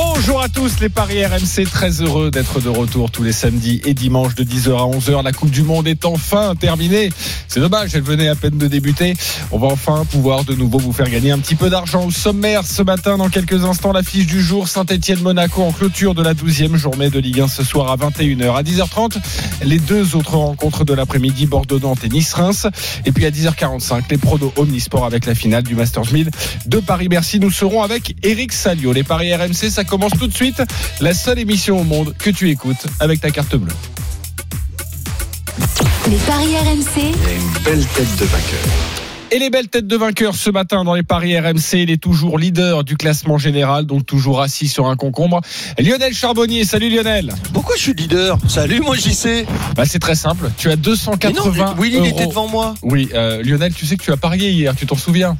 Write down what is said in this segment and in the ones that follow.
Bonjour à tous les paris RMC, très heureux d'être de retour tous les samedis et dimanches de 10h à 11h. La Coupe du Monde est enfin terminée. C'est dommage, elle venait à peine de débuter. On va enfin pouvoir de nouveau vous faire gagner un petit peu d'argent au sommaire ce matin. Dans quelques instants, l'affiche du jour, Saint-Etienne-Monaco en clôture de la 12e journée de Ligue 1 ce soir à 21h. À 10h30, les deux autres rencontres de l'après-midi, Bordeaux-Nantes et Nice-Reims. Et puis à 10h45, les pronos Omnisport avec la finale du Masters 1000 de Paris-Bercy. Nous serons avec Eric Salio. Les paris RMC, ça commence tout de suite. La seule émission au monde que tu écoutes avec ta carte bleue. Les paris RMC, une belle tête de vainqueur. Et les belles têtes de vainqueurs ce matin dans les paris RMC, il est toujours leader du classement général, donc toujours assis sur un concombre. Lionel Charbonnier, salut Lionel. Pourquoi je suis leader? Salut, moi j'y sais. Bah c'est très simple, tu as 280 Mais non, Willy il euros. était devant moi. Oui, euh, Lionel, tu sais que tu as parié hier, tu t'en souviens?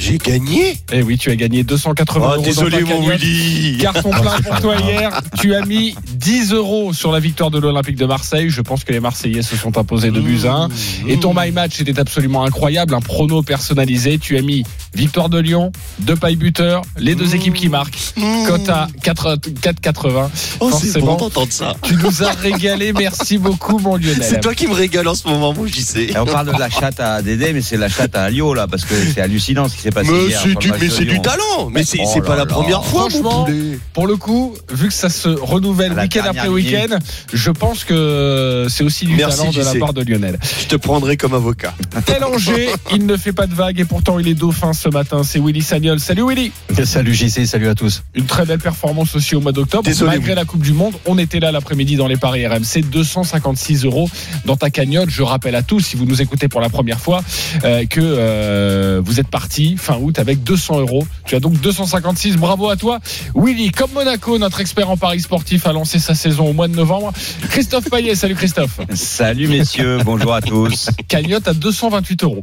J'ai gagné. Eh oui, tu as gagné 280 Oh, euros. désolé mon cagnotte. Willy. Carton plein pour toi hier. Tu as mis 10 euros sur la victoire de l'Olympique de Marseille. Je pense que les Marseillais se sont imposés de buts à un. Et ton my match était absolument incroyable. Un prono personnalisé. Tu as mis victoire de Lyon, deux pailles buteurs, les deux équipes qui marquent. Cote à 4 4,80. Oh, c'est bon d'entendre ça. Tu nous as régalé. Merci beaucoup, mon Lionel. C'est toi qui me régale en ce moment, moi j'y sais. Et on parle de la chatte à Dédé, mais c'est la chatte à Alio, là, parce que c'est hallucinant ce qui s'est passé Mais hier. c'est du, mais c'est Lyon. talent. Mais c'est Oh c'est pas la là. première fois, Franchement. Pour le coup, vu que ça se renouvelle week-end après week-end, je pense que c'est aussi du Merci, talent de la part de Lionel. Je te prendrai comme avocat. Tel Angers, il ne fait pas de vagues et pourtant il est dauphin ce matin. C'est Willy Sagnol. Salut Willy. Salut JC, salut à tous. Une très belle performance aussi au mois d'octobre. Désolé, Malgré oui. la Coupe du Monde, on était là l'après-midi dans les paris RMC. 256 euros dans ta cagnotte. Je rappelle à tous, si vous nous écoutez pour la première fois, euh, que euh, vous êtes parti fin août avec 200 euros. Tu as donc 256. Bravo à toi. Willy, comme Monaco, notre expert en paris sportif, a lancé sa saison au mois de novembre. Christophe Payet. Salut Christophe. Salut messieurs, bonjour à tous. Cagnotte à 228 euros.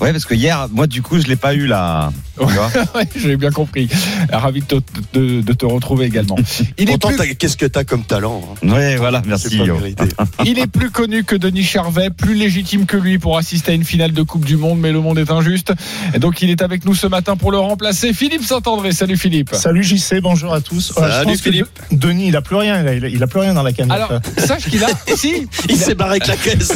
Ouais, parce que hier, moi du coup, je l'ai pas eu là. Tu vois Ouais, j'ai bien compris. Ravi de te, de- de te retrouver également. Il est, Pourtant, plus, qu'est-ce que t'as comme talent hein? Ouais, voilà, merci. il est plus connu que Denis Charvet, plus légitime que lui pour assister à une finale de Coupe du Monde, mais le monde est injuste. Et donc il est avec nous ce matin pour le remplacer. Philippe Saint-André. Salut Philippe. Salut JC, bonjour à tous. Ouais, je Salut, que Philippe. De- Denis, il a plus rien, il a, il il plus rien dans la. Alors, sache qu'il a. si Il s'est barré avec la caisse.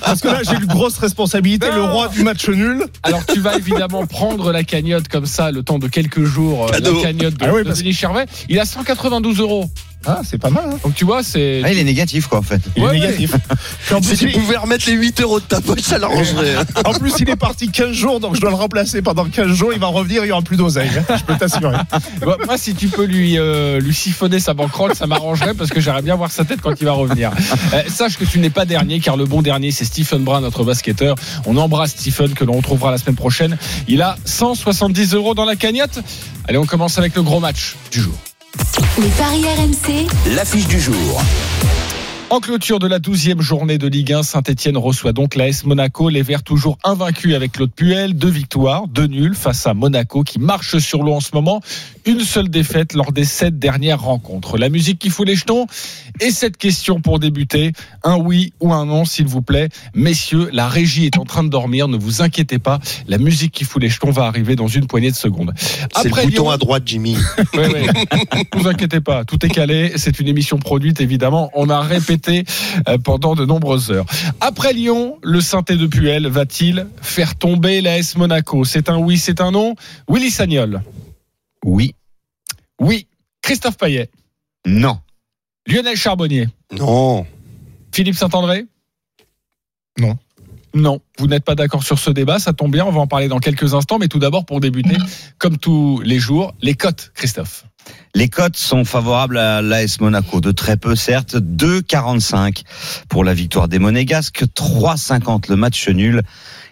Parce que là, j'ai une grosse responsabilité, Non. le roi du match nul. Alors tu vas évidemment prendre la cagnotte comme ça le temps de quelques jours. euh, Cadeau. La cagnotte de, Ah oui, de parce- Denis Charvet. Il a 192 euros. Ah, c'est pas mal, hein. Donc tu vois, c'est. Ah, il est négatif quoi en fait. Il Ouais, est négatif. Si plus, tu il, pouvais remettre les 8 euros de ta poche, ça l'arrangerait. hein. en plus, il est parti 15 jours, donc je dois le remplacer pendant 15 jours. Il va revenir, il y aura plus d'oseille. hein. Je peux t'assurer. Moi, moi, si tu peux lui, euh, lui siphonner sa banquerolle, ça m'arrangerait parce que j'aimerais bien voir sa tête quand il va revenir. Euh, sache que tu n'es pas dernier, car le bon dernier, c'est Stephen Brun, notre basketteur. On embrasse Stephen, que l'on retrouvera la semaine prochaine. Il a 170 euros dans la cagnotte. Allez, on commence avec le gros match du jour. Les paris RMC, L'affiche du jour. En clôture de la 12e journée de Ligue 1, Saint-Etienne reçoit donc l'AS Monaco. Les Verts toujours invaincus avec Claude Puel. Deux victoires, deux nuls face à Monaco qui marche sur l'eau en ce moment. Une seule défaite lors des sept dernières rencontres. La musique qui fout les jetons. Et cette question pour débuter. Un oui ou un non, s'il vous plaît. Messieurs, la régie est en train de dormir. Ne vous inquiétez pas. La musique qui fout les jetons va arriver dans une poignée de secondes. C'est le bouton Lyon- à droite, Jimmy. Ouais, ouais. Ne vous inquiétez pas, tout est calé. C'est une émission produite, évidemment. On a répété euh, pendant de nombreuses heures. Après Lyon, le synthé de Puel va-t-il faire tomber l'AS Monaco? C'est un oui, c'est un non. Willy Sagnol. Oui. Oui. Christophe Payet. Non. Lionel Charbonnier. Non. Philippe Saint-André Non. Non, vous n'êtes pas d'accord sur ce débat, ça tombe bien, on va en parler dans quelques instants, mais tout d'abord pour débuter, comme tous les jours, les cotes, Christophe. Les cotes sont favorables à l'AS Monaco, de très peu certes, 2,45 pour la victoire des Monégasques, 3,50 le match nul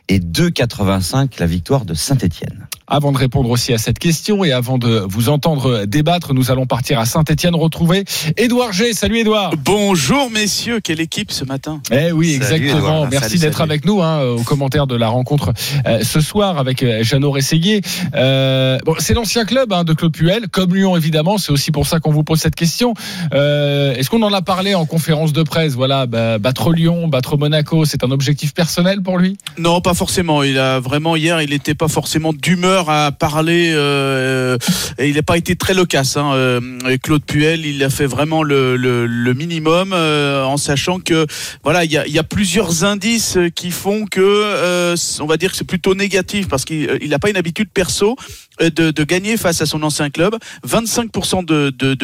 et 2,85 la victoire de Saint-Etienne. Avant de répondre aussi à cette question et avant de vous entendre débattre, nous allons partir à Saint-Etienne retrouver Édouard G. Salut Édouard. Bonjour messieurs, quelle équipe ce matin Eh oui, Salut, exactement. Merci d'être avec nous hein, au commentaire de la rencontre euh, ce soir avec euh, Jeannot Rességuier. Euh, bon, c'est l'ancien club hein, de Claude Puel, comme Lyon évidemment. C'est aussi pour ça qu'on vous pose cette question. Euh, Est-ce qu'on en a parlé en conférence de presse? Voilà, bah, battre Lyon, battre Monaco, c'est un objectif personnel pour lui? Non, pas forcément. Il a vraiment hier, il n'était pas forcément d'humeur à parler. euh, et il n'a pas été très loquace. Hein, euh, Claude Puel, il a fait vraiment le, le- le minimum euh, en sachant que voilà, il y a, y a plusieurs indices qui font que euh, on va dire que c'est plutôt négatif parce qu'il n'a pas une habitude perso euh, de, de gagner face à son ancien club. 25% de, de.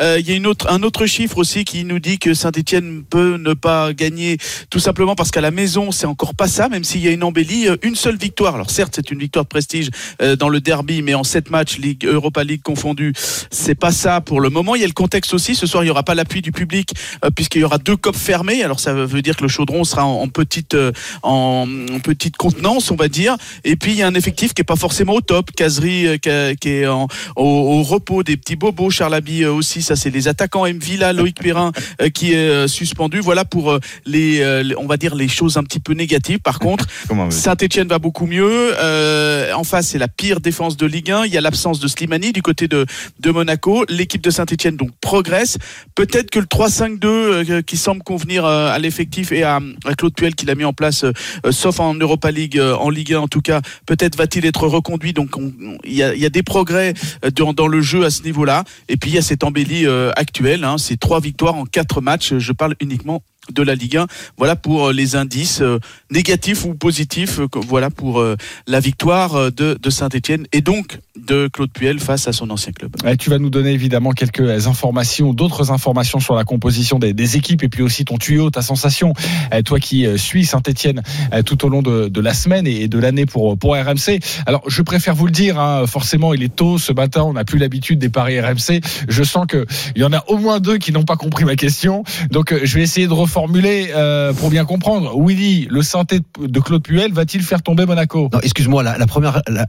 Euh, il y a un autre chiffre aussi qui nous dit que Saint-Etienne peut ne pas gagner tout simplement parce qu'à la maison, c'est encore pas ça, même s'il y a une embellie. euh, Une seule victoire. Alors certes, c'est une victoire de prestige euh, dans le derby, mais en sept matchs, Ligue, Europa League confondue, c'est pas ça pour le moment. Il y a le contexte aussi. Ce soir, il y aura pas l'appui du public euh, puisqu'il y aura deux copes fermées. Alors ça veut dire que le chaudron sera en, petite, euh, en petite contenance, on va dire. Et puis il y a un effectif qui est pas forcément au top. Caserie euh, qui, est en, au, au repos, des petits bobos. Charlaby euh, aussi. Ça, c'est les attaquants. M. Villa, Loïc Perrin euh, qui est suspendu. Voilà pour les, on va dire les choses un petit peu négatives. Par contre, Saint-Etienne va beaucoup mieux. En face, c'est la pire défense de Ligue 1. Il y a l'absence de Slimani du côté de, de Monaco. L'équipe de Saint-Etienne donc progresse. Peut-être que le 3-5-2 euh, qui semble convenir à l'effectif et à, à Claude Puel qui l'a mis en place, sauf en Europa League, en Ligue 1 en tout cas, peut-être va-t-il être reconduit. Donc on- on- il y, y a des progrès euh, dans, dans le jeu à ce niveau-là. Et puis il y a cette embellie euh, actuelle. Hein, c'est trois victoires en quatre matchs. Je parle uniquement de la Ligue 1. Voilà pour euh, les indices négatifs ou positifs. Voilà pour la victoire de, de Saint-Etienne et donc de Claude Puel face à son ancien club. Tu vas nous donner évidemment quelques informations, d'autres informations sur la composition des, des équipes et puis aussi ton tuyau, ta sensation, euh, toi qui euh, suis Saint-Etienne euh, tout au long de, de la semaine et de l'année pour, pour RMC. Alors je préfère vous le dire, hein, forcément il est tôt ce matin, on n'a plus l'habitude des paris RMC. Je sens qu'il y en a au moins deux qui n'ont pas compris ma question. Donc euh, je vais essayer de reformuler euh, pour bien comprendre. Willy, le synthé de- de Claude Puel va-t-il faire tomber Monaco? Non, excuse-moi, la, la première, la-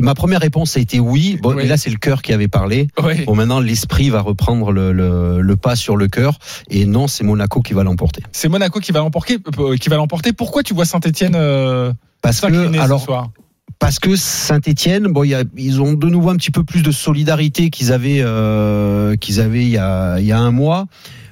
ma première réponse a été oui. Bon, Oui. là, c'est le cœur qui avait parlé. Oui. Bon, maintenant, l'esprit va reprendre le, le, le pas sur le cœur. Et non, c'est Monaco qui va l'emporter. C'est Monaco qui va l'emporter. euh, Qui va l'emporter. Pourquoi tu vois Saint-Etienne euh, Parce que, ce alors, soir parce que Saint-Etienne, bon, il y a- ils ont de nouveau un petit peu plus de solidarité qu'ils avaient, euh, qu'ils avaient il y, a, il y a un mois.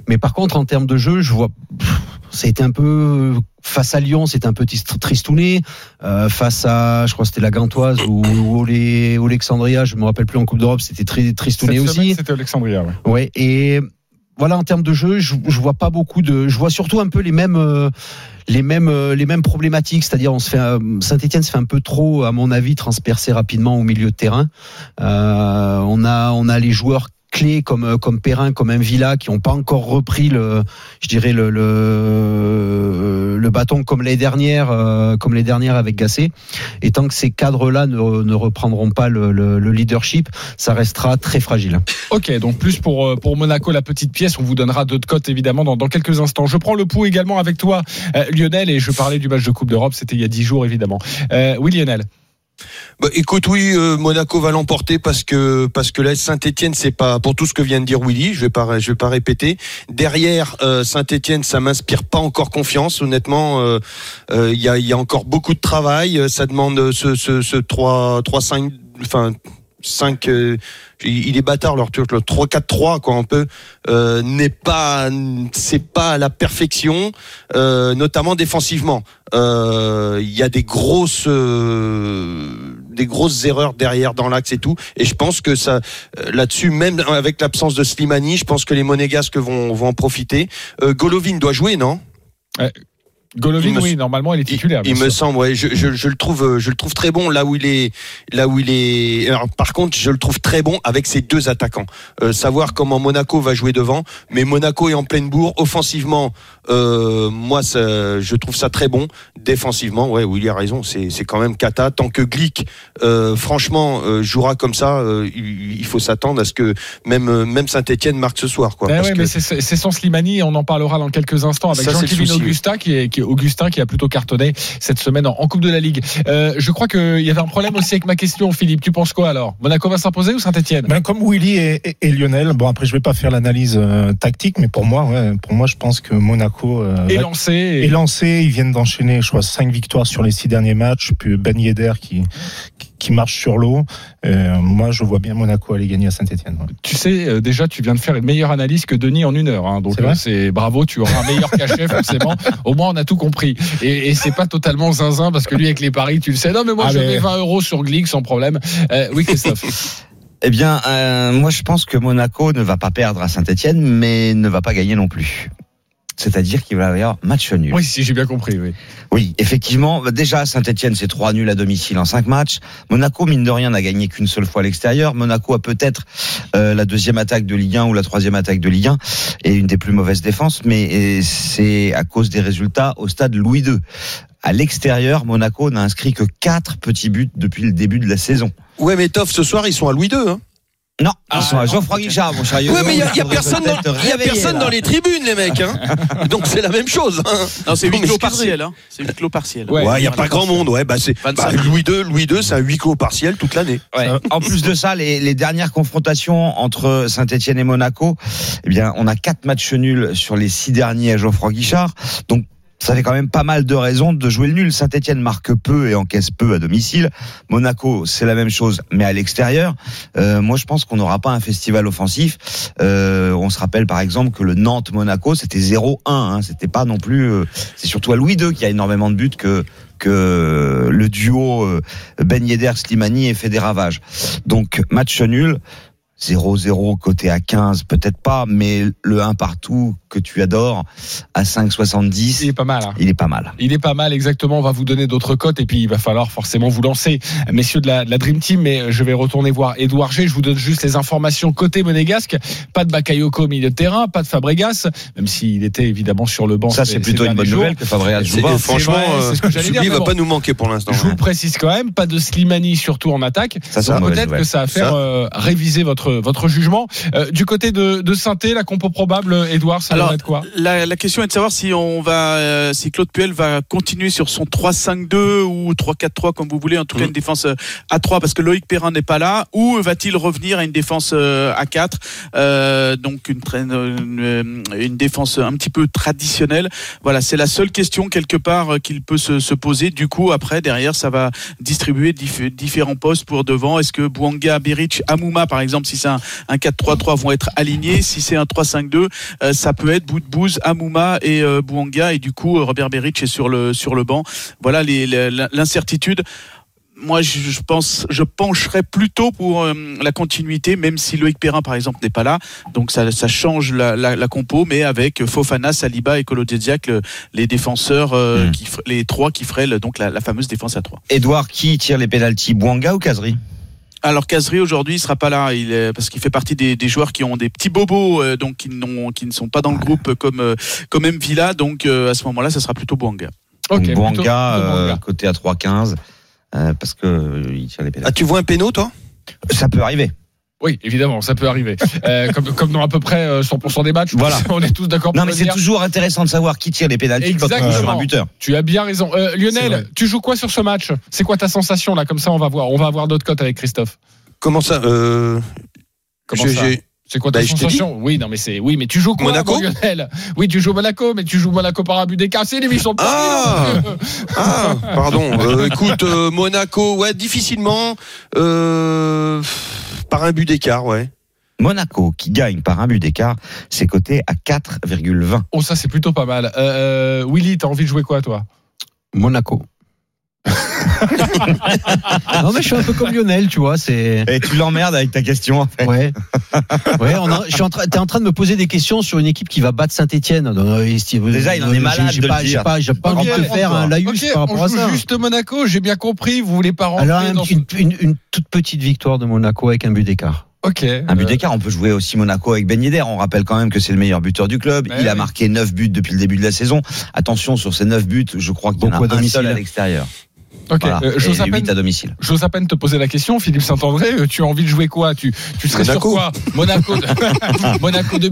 Mais par contre, en termes de jeu, je vois, pff, ça a été un peu face à Lyon, c'était un peu trist- tristouné. Euh, face à, je crois, que c'était la Gantoise ou, ou Alexandria, je me rappelle plus en Coupe d'Europe, c'était très tristouné Cette aussi. C'était Alexandria. Ouais. Ouais, et voilà, en termes de jeu, je, je vois pas beaucoup de, je vois surtout un peu les mêmes, euh, les mêmes, euh, les mêmes problématiques. C'est-à-dire, on se fait, Saint-Etienne se fait un peu trop, à mon avis, transpercer rapidement au milieu de terrain. Euh, on a, on a les joueurs clés comme euh, comme Perrin, comme Villa qui n'ont pas encore repris le, je dirais le le, le bâton comme les dernières, euh, comme les dernières avec Gasset. Et tant que ces cadres-là ne, ne reprendront pas le, le, le leadership, ça restera très fragile. Ok, donc plus pour, euh, pour Monaco, la petite pièce. On vous donnera d'autres cotes évidemment dans, dans quelques instants. Je prends le pouls également avec toi, Lionel, et je parlais du match de Coupe d'Europe. C'était il y a dix jours évidemment. Oui, Lionel. Bah, écoute, oui, euh, Monaco va l'emporter parce que parce que là Saint-Étienne, c'est pas pour tout ce que vient de dire Willy. Je vais pas je vais pas répéter. Derrière euh, Saint-Étienne, ça m'inspire pas encore confiance. Honnêtement, euh, euh, il y a y a encore beaucoup de travail. Euh, Ça demande ce ce ce 3 3 5 enfin 5 euh, il est bâtard leur le 3 4 3 quoi un peu euh, n'est pas c'est pas la perfection euh, notamment défensivement. Il y a des grosses des grosses erreurs derrière dans l'axe et tout. Et je pense que ça là-dessus même avec l'absence de Slimani je pense que les monégasques vont vont en profiter. Golovin doit jouer non? Golovin, Il me- oui, normalement, il est titulaire. il me semble, ouais, je, je, je le trouve, euh, je le trouve très bon là où il est, là où il est. Alors, par contre, je le trouve très bon avec ses deux attaquants. Euh, savoir comment Monaco va jouer devant, mais Monaco est en pleine bourre. Offensivement, euh, moi, ça, je trouve ça très bon. Défensivement, ouais, Willy a raison, c'est, c'est quand même cata. Tant que Glick, euh, franchement, euh, jouera comme ça, euh, il, il faut s'attendre à ce que même, euh, même Saint-Etienne marque ce soir, quoi. Ben parce ouais, que- mais c'est c'est sans Slimani, on en parlera dans quelques instants avec oui. Augusta qui est, qui, Augustin qui a plutôt cartonné cette semaine en, en Coupe de la Ligue. Euh, je crois qu'il y avait un problème aussi avec ma question, Philippe. Tu penses quoi alors? Monaco va s'imposer ou Saint-Etienne Ben, comme Willy et, et- et Lionel, bon après je vais pas faire l'analyse euh, tactique, mais pour moi, ouais, pour moi je pense que Monaco euh, Et va- lancé. est lancé. Ils viennent d'enchaîner, je crois, cinq victoires sur les six derniers matchs. Puis Ben Yedder qui qui- qui marche sur l'eau. Euh, moi, je vois bien Monaco aller gagner à Saint-Etienne. Tu sais, euh, déjà, tu viens de faire une meilleure analyse que Denis en une heure. hein. donc, C'est euh, bravo, tu auras un meilleur cachet, forcément. Au moins, on a tout compris. Et, et c'est pas totalement zinzin, parce que lui, avec les paris, tu le sais. Non, mais moi, Ah, je mais- mets 20 euros sur Glick sans problème. Euh, oui, Christophe. Eh bien, euh, moi, je pense que Monaco ne va pas perdre à Saint-Etienne, mais ne va pas gagner non plus. C'est-à-dire qu'il va y avoir match nul. oui, si j'ai bien compris, oui. Oui, effectivement. Déjà, Saint-Etienne, c'est trois nuls à domicile en cinq matchs. Monaco, mine de rien, n'a gagné qu'une seule fois à l'extérieur. Monaco a peut-être euh, la deuxième attaque de Ligue 1 ou la troisième attaque de Ligue 1 et une des plus mauvaises défenses, mais euh, c'est à cause des résultats au stade Louis II. À l'extérieur, Monaco n'a inscrit que quatre petits buts depuis le début de la saison. Ouais, mais Toff, ce soir, ils sont à Louis II. Hein. Non, Ah, ils sont à Geoffroy Guichard, mon cher Yoyo. mais il y a, y a personne, dans, peut-être y a réveiller, personne là. dans les tribunes, les mecs. Hein. Donc c'est la même chose. Hein. Non, c'est huis clos partiel. Hein. C'est huis clos partiel. Ouais, Ouais, il y a pas grand monde. Ouais, bah c'est 25 bah, Louis II. Louis II, c'est un huis clos partiel toute l'année. Ouais. En plus de ça, les, les dernières confrontations entre Saint-Etienne et Monaco, eh bien, on a quatre matchs nuls sur les six derniers à Geoffroy Guichard. Donc, ça fait quand même pas mal de raisons de jouer le nul. Saint-Etienne marque peu et encaisse peu à domicile. Monaco, c'est la même chose, mais à l'extérieur. Euh, moi, je pense qu'on n'aura pas un festival offensif. Euh, on se rappelle par exemple que le Nantes-Monaco, c'était 0-1. Hein. C'était pas non plus. euh, c'est surtout à Louis II qui a énormément de buts que que le duo Ben Yedder, Slimani ait fait des ravages. Donc match nul. 0-0 côté à 15, peut-être pas, mais le 1 partout que tu adores à Il 5,70, est pas mal. hein. il est pas mal. Il est pas mal, exactement. On va vous donner d'autres cotes et puis il va falloir forcément vous lancer, messieurs de la, de la Dream Team. Mais je vais retourner voir Edouard G. Je vous donne juste les informations côté monégasque. Pas de Bakayoko au milieu de terrain, pas de Fabregas, même s'il était évidemment sur le banc. Ça, ces- c'est ces plutôt une bonne jours. nouvelle que Fabregas joue pas. franchement, vrai, ce que dire, va pas nous manquer pour l'instant. Je vous le précise quand même, pas de Slimani surtout en attaque. Ça, peut-être que ça va faire Ça. euh, réviser votre votre jugement. Euh, du côté de, de Sainté, la compo probable, Edouard, ça Alors, va être quoi La, la question est de savoir si on va, euh, si Claude Puel va continuer sur son 3-5-2 ou 3-4-3 comme vous voulez, en tout cas Mm. une défense euh, à 3 parce que Loïc Perrin n'est pas là, ou va-t-il revenir à une défense à 4 euh, donc une, traîne- une, une défense un petit peu traditionnelle. Voilà, c'est la seule question quelque part qu'il peut se, se poser. Du coup, après derrière, ça va distribuer diff- différents postes pour devant. Est-ce que Bouanga, Beric, Amouma par exemple, si c'est un, un 4-3-3 vont être alignés. Si c'est un 3-5-2, euh, ça peut être Boudbouz, Amouma et euh, Bouanga. Et du coup, Robert Beric est sur le, sur le banc. Voilà l'incertitude. Moi, je pense, je pencherais plutôt pour euh, la continuité, même si Loïc Perrin, par exemple, n'est pas là. Donc, ça, ça change la, la, la compo, mais avec Fofana, Saliba et Djedziak, le- les défenseurs, euh, Mm. qui, fer- les trois qui feraient le- donc la, la fameuse défense à trois. Edouard, qui tire les pénalties Bouanga ou Kazri Alors Casri aujourd'hui il sera pas là, il est, parce qu'il fait partie des, des joueurs qui ont des petits bobos, euh, donc qui, n'ont- qui ne sont pas dans le groupe comme euh, comme M Villa, donc euh, à ce moment-là ça sera plutôt Bouanga. Ok, Donc, plutôt- Bouanga, euh, côté à 3,15, euh, parce que euh, il tire les Ah, pénalties. tu vois un péno, toi? Ça peut arriver. Oui, évidemment, ça peut arriver. Euh, comme, comme dans à peu près euh, 100% des matchs. Voilà. On est tous d'accord pour Non, mais c'est toujours intéressant de savoir qui tire les pénalties quand on joue sur un Exactement. buteur. Tu as bien raison. Euh, Lionel, tu joues quoi sur ce match? C'est quoi ta sensation là? Comme ça, on va voir. On va avoir d'autres cotes avec Christophe. Comment ça euh, Comment ça? C'est quoi ta Bah, sensation? Oui, non, mais c'est oui, mais tu joues quoi, Monaco mon Lionel? Oui, tu joues Monaco, mais tu joues Monaco par abus d'écart. C'est l'émission Ah. Ah, pardon. Euh, écoute, euh, Monaco, ouais, difficilement. Euh, par un but d'écart, ouais. Monaco, qui gagne par un but d'écart, c'est coté à 4,20. Oh, ça c'est plutôt pas mal. Euh, euh, Willy, t'as envie de jouer quoi, toi? Monaco. non mais je suis un peu comme Lionel, tu vois, c'est Et tu l'emmerdes avec ta question, en fait. ouais. Ouais, on a- je suis en train t'es en train de me poser des questions sur une équipe qui va battre Saint-Étienne. Déjà, il en est malade J'ai de pas, le j'ai dire. pas, j'ai pas Ok, envie de faire un laïus par on rapport à joue ça. juste Monaco. J'ai bien compris. Vous voulez pas rentrer Alors un- dans. une, une- une toute petite victoire de Monaco avec un but d'écart. Ok. Un but Euh, d'écart, on peut jouer aussi Monaco avec Ben Yedder. On rappelle quand même que c'est le meilleur buteur du club. Ouais, il a oui. marqué 9 buts depuis le début de la saison. Attention, sur ces 9 buts, je crois qu'il y en Beaucoup à a un domicile. seul à l'extérieur. Ok. Voilà. Euh, j'ose Et à peine- 8 à domicile. J'ose à peine te poser la question, Philippe Saint-André. euh, Tu as envie de jouer quoi? Tu, tu serais Monaco. sur quoi? Monaco de, Monaco de Et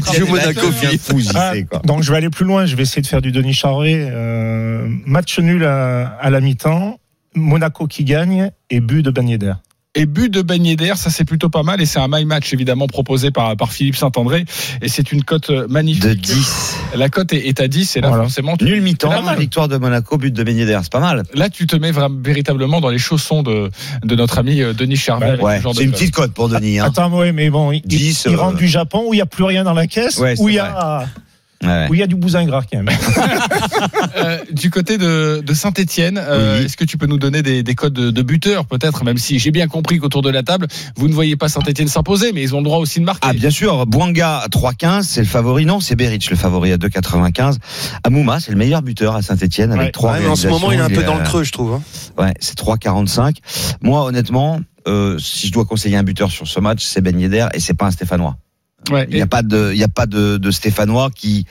tu Monaco, Philippe. Ah, sais, quoi. donc je vais aller plus loin, je vais essayer de faire du Denis Charvet. Euh, match nul à, à la mi-temps, Monaco qui gagne et but de Ben Yedder. Et but de Ben Yedder, ça c'est plutôt pas mal. Et c'est un my match évidemment proposé par, par Philippe Saint-André. Et c'est une cote euh, magnifique. De 10. La cote est, est à 10. Et là, Voilà. forcément, tu, Nul mi-temps, victoire de Monaco, but de Ben Yedder. C'est pas mal. là, tu te mets véritablement dans les chaussons de, de notre ami euh, Denis Charvet. avec Ouais, de c'est une petite cote pour Denis. Hein. Attends, ouais, mais bon, il, 10, il euh, rentre du Japon où il n'y a plus rien dans la caisse, Ouais, c'est où il y a, Ouais. où il y a du bousin gras quand même. Euh, du côté de, de Saint-Etienne, Oui. est-ce que tu peux nous donner des, des codes de, de buteurs peut-être, même si j'ai bien compris qu'autour de la table, vous ne voyez pas Saint-Etienne s'imposer, mais ils ont le droit aussi de marquer. Ah bien sûr, Bouanga à 3,15, c'est le favori. Non, c'est Beric le favori à 2,95. Amouma, c'est le meilleur buteur à Saint-Etienne avec Ouais. trois Ouais, mais en ce moment, il est un peu dans le creux, je trouve. hein. Ouais, c'est 3,45. Moi, honnêtement, euh, si je dois conseiller un buteur sur ce match, c'est Ben Yedder et c'est pas un Stéphanois. Ouais, Il n'y a pas de, il y a pas de, de Stéphanois qui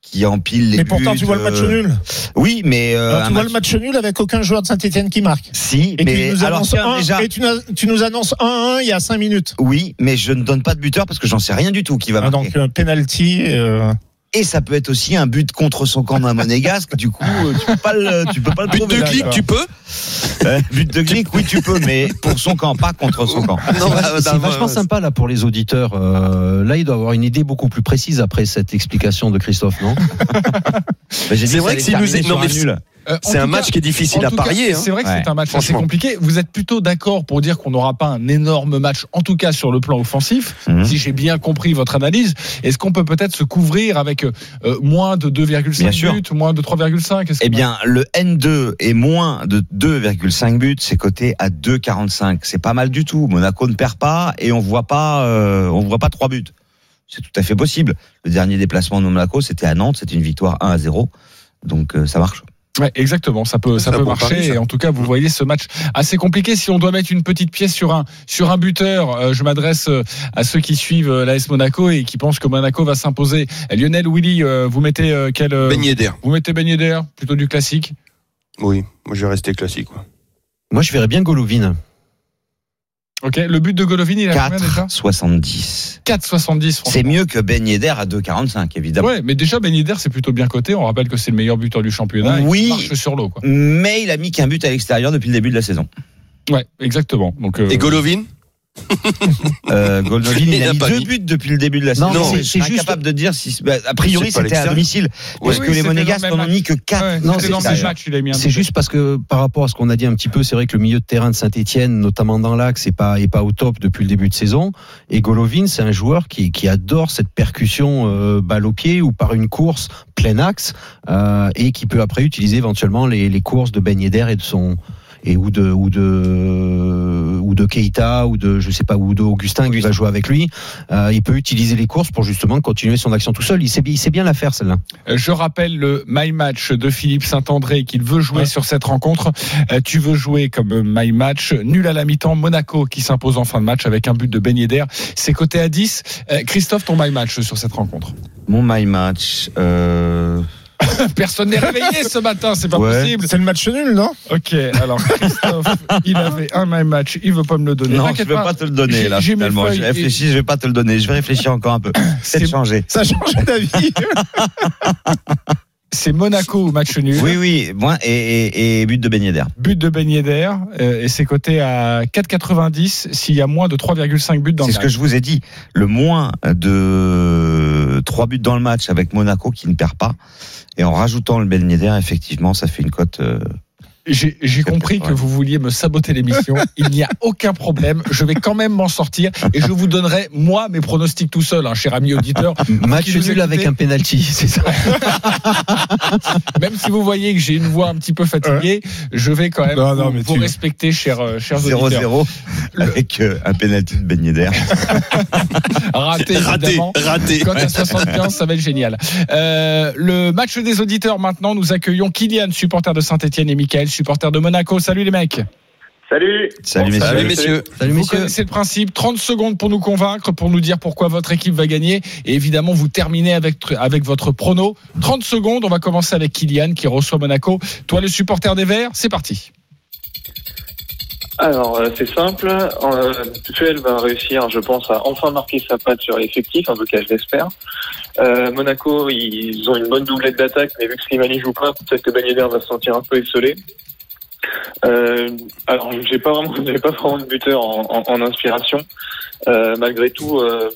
qui empile les mais pourtant, buts, tu vois le match nul. Oui, mais euh, tu vois match- le match nul avec aucun joueur de Saint-Etienne qui marque. Si, Et mais tu nous alors tiens, un- déjà, et tu, nous- tu nous annonces 1-1 il y a 5 minutes. oui, mais je ne donne pas de buteur parce que j'en sais rien du tout qui va Ah, marquer. donc, euh, penalty. euh, Et ça peut être aussi un but contre son camp d'un monégasque. Du coup, euh, tu peux pas le, tu peux pas le But trouver. de clic, tu peux Euh, but de clic, oui, tu peux, mais pour son camp, pas contre son camp. Non, bah, C'est bah, vachement bah, sympa là pour les auditeurs. Euh, là, il doit avoir une idée beaucoup plus précise après cette explication de Christophe, non? Mais j'ai dit C'est vrai que s'il nous est- non, mais nul. Euh, C'est un cas- match qui est difficile à parier. hein. C'est vrai que Ouais, c'est un match assez compliqué. Vous êtes plutôt d'accord pour dire qu'on n'aura pas un énorme match, en tout cas sur le plan offensif, Mhm. si j'ai bien compris votre analyse. Est-ce qu'on peut peut-être se couvrir avec euh, moins de Bien 2,5 sûr. buts, moins de 3,5 Est-ce Eh bien, le N2 est moins de 2,5 buts, c'est coté à 2,45. C'est pas mal du tout. Monaco ne perd pas et on voit pas, euh, on voit pas trois buts. C'est tout à fait possible. Le dernier déplacement de Monaco, c'était à Nantes, c'était une victoire 1 à 0. Donc euh, ça marche. Ouais, exactement, ça peut, ça Ça peut marcher. Paris, ça. et en tout cas, vous voyez ce match assez compliqué. Si on doit mettre une petite pièce sur un, sur un buteur, euh, je m'adresse euh, à ceux qui suivent euh, l'AS Monaco et qui pensent que Monaco va s'imposer. Lionel, Willy, euh, vous mettez euh, quel Yedder. Vous mettez Yedder, plutôt du classique? Oui, moi je vais rester classique. quoi. Moi, je verrais bien Golovin. Ok, le but de Golovin, il a combien déjà 4,70. 4,70 C'est mieux que Ben Yedder à 2,45 évidemment. Ouais, mais déjà Ben Yedder c'est plutôt bien coté. On rappelle que c'est le meilleur buteur du championnat. et Oui. qu'il marche sur l'eau, quoi. Mais il a mis qu'un but à l'extérieur depuis le début de la saison. Ouais, exactement. Donc euh, Et Golovin? Euh, Golovin, il, Il a mis deux mis. buts depuis le début de la saison. Non, c'est- juste- incapable de dire si. bah, a priori, c'était à domicile. Oui, Parce oui, que les Monégasques n'en ont mis que 4. ouais, non, c'est juste parce que par rapport à ce qu'on a dit un petit peu, c'est vrai que le milieu de terrain de Saint-Etienne, notamment dans l'axe, est pas, est pas au top depuis le début de saison. Et Golovin, c'est un joueur qui, qui adore cette percussion euh, balle au pied ou par une course plein axe euh, et qui peut après utiliser éventuellement les, les courses de Ben Yedder et de son et ou de ou de ou de Keita ou de je sais pas ou de Augustin qui va jouer avec lui. Euh, il peut utiliser les courses pour justement continuer son action tout seul. Il sait, bien- il sait bien la faire celle-là. Euh, Je rappelle le My Match de Philippe Saint-André qu'il veut jouer Ouais. sur cette rencontre. Euh, tu veux jouer comme My Match, nul à la mi-temps, Monaco qui s'impose en fin de match avec un but de Ben Yedder. C'est coté à 10. Euh, Christophe, ton My Match sur cette rencontre Mon my match. Personne n'est réveillé ce matin, c'est pas Ouais. possible. C'est le match nul, non? Ok, alors Christophe, il avait un My Match, il veut pas me le donner. Non, je vais pas te le donner là. Finalement, je et- réfléchis, je vais pas te le donner. Je vais réfléchir encore un peu. C'est- changer. Ça change d'avis. C'est Monaco au match nul. Oui, oui. Moi et, et, et but de Ben. But de Ben euh, et c'est coté à 4,90 s'il y a moins de 3,5 buts dans C'est le ce que match. je vous ai dit. Le moins de trois buts dans le match avec Monaco qui ne perd pas. Et en rajoutant le Ben effectivement, ça fait une cote. euh, J'ai compris que vous vouliez me saboter l'émission. Il n'y a aucun problème. Je vais quand même m'en sortir et je vous donnerai, moi, mes pronostics tout seul, hein, cher ami auditeur. Match nul avec un penalty, c'est ça. Même si vous voyez que j'ai une voix un petit peu fatiguée, je vais quand même Non, vous, non, mais vous tu- respecter, chers, chers auditeurs. 0-0 avec euh, un penalty de Ben Yedder. Raté, Raté, raté. Quand à 75, ça va être génial. Euh, le match des auditeurs maintenant, nous accueillons Kylian, supporter de Saint-Etienne, et Michael, supporter de Monaco. Salut les mecs. Salut Salut, messieurs. Salut messieurs. Salut Vous messieurs. connaissez le principe, 30 secondes pour nous convaincre, pour nous dire pourquoi votre équipe va gagner. Et évidemment, vous terminez avec, avec votre prono. 30 secondes, on va commencer avec Kylian qui reçoit Monaco. Toi, le supporter des Verts, c'est parti. Alors, euh, c'est simple. Euh, Tuchel va réussir, je pense, à enfin marquer sa patte sur l'effectif, en tout cas, je l'espère. Euh, Monaco, ils ont une bonne doublette d'attaque, mais vu que Slimani joue pas, peut-être que Yedder va se sentir un peu esselé. Euh, alors, j'ai pas vraiment, j'ai pas vraiment de buteur en, en- en inspiration. Euh, malgré tout, euh,